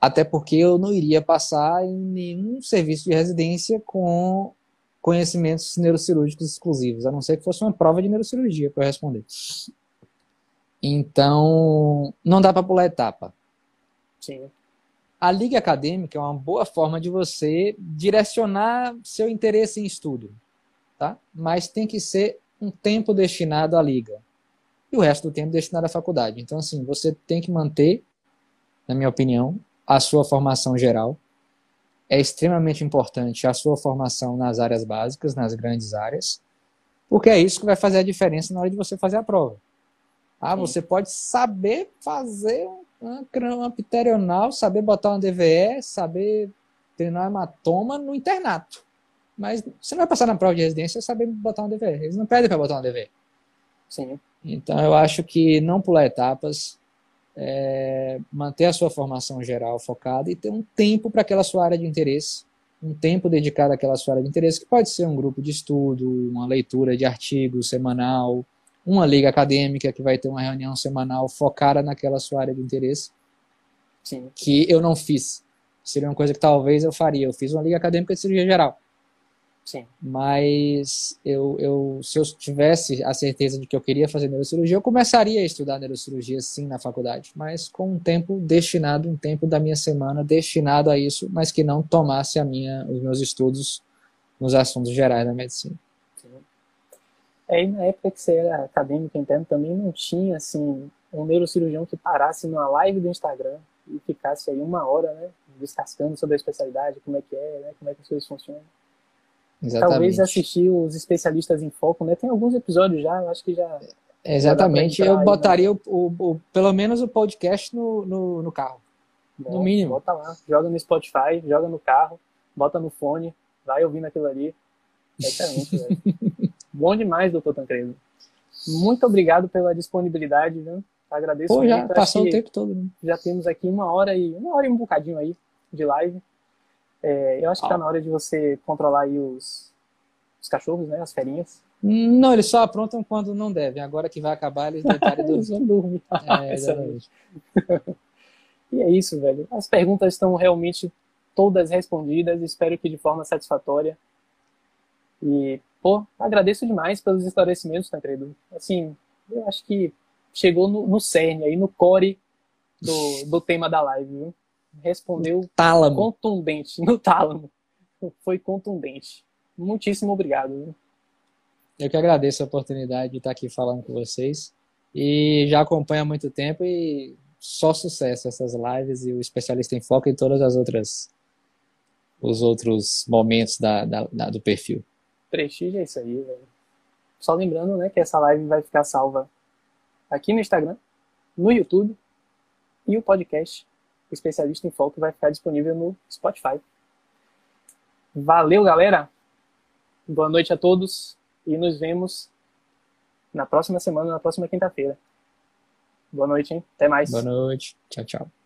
Até porque eu não iria passar em nenhum serviço de residência com conhecimentos neurocirúrgicos exclusivos, a não ser que fosse uma prova de neurocirurgia para eu responder. Então, não dá para pular etapa. Sim. A liga acadêmica é uma boa forma de você direcionar seu interesse em estudo, tá? Mas tem que ser um tempo destinado à liga e o resto do tempo destinado à faculdade. Então, assim, você tem que manter, na minha opinião, a sua formação geral. É extremamente importante a sua formação nas áreas básicas, nas grandes áreas, porque é isso que vai fazer a diferença na hora de você fazer a prova. Ah, você pode saber fazer uma, uma pterional, saber botar uma DVE, saber treinar hematoma no internato. Mas você não vai passar na prova de residência saber botar uma DVE. Eles não pedem para botar uma DVE. Sim. Então eu acho que não pular etapas, é, manter a sua formação geral focada e ter um tempo para aquela sua área de interesse, um tempo dedicado àquela sua área de interesse, que pode ser um grupo de estudo, uma leitura de artigo semanal, uma liga acadêmica que vai ter uma reunião semanal focada naquela sua área de interesse, Sim. que eu não fiz. Seria uma coisa que talvez eu faria. Eu fiz uma liga acadêmica de cirurgia geral. Sim. Mas eu, eu, se eu tivesse a certeza de que eu queria fazer neurocirurgia, eu começaria a estudar neurocirurgia sim na faculdade, mas com um tempo destinado, um tempo da minha semana destinado a isso, mas que não tomasse a minha, os meus estudos nos assuntos gerais da medicina. Aí na época que você era acadêmico interno também não tinha assim um neurocirurgião que parasse numa live do Instagram e ficasse aí uma hora, né, descascando sobre a especialidade, como é que é, né, como é que as coisas funcionam. Exatamente. Talvez assistir os especialistas em foco, né? Tem alguns episódios já, eu acho que já. Exatamente, já eu botaria né? o, o, o, pelo menos o podcast no, no, no carro. Bom, no mínimo. Bota lá, joga no Spotify, joga no carro, bota no fone, vai ouvindo aquilo ali. Velho. Bom demais, doutor Tancredo. Muito obrigado pela disponibilidade, viu? Agradeço Pô, já passou o tempo todo. Né? Já temos aqui uma hora e uma hora e um bocadinho aí de live. É, eu acho que está na hora de você controlar aí os, os cachorros, né? As ferinhas. Não, eles só aprontam quando não devem. Agora que vai acabar, eles deitarem eles vão dormir. É, e é isso, velho. As perguntas estão realmente todas respondidas. Espero que de forma satisfatória. E, pô, agradeço demais pelos esclarecimentos, Tancredo. Assim, eu acho que chegou no, no cerne aí, no core do, do tema da live, viu? Respondeu tálamo. contundente, no tálamo. Foi contundente. Muitíssimo obrigado. Viu? Eu que agradeço a oportunidade de estar aqui falando com vocês. E já acompanho há muito tempo e só sucesso essas lives e o especialista em foco e todas as outras os outros momentos da, da, da do perfil. Prestígio isso aí, velho. Só lembrando, né, que essa live vai ficar salva aqui no Instagram, no YouTube e o podcast o Especialista em Foco vai ficar disponível no Spotify. Valeu, galera! Boa noite a todos e nos vemos na próxima semana, na próxima quinta-feira. Boa noite, hein? Até mais. Boa noite. Tchau, tchau.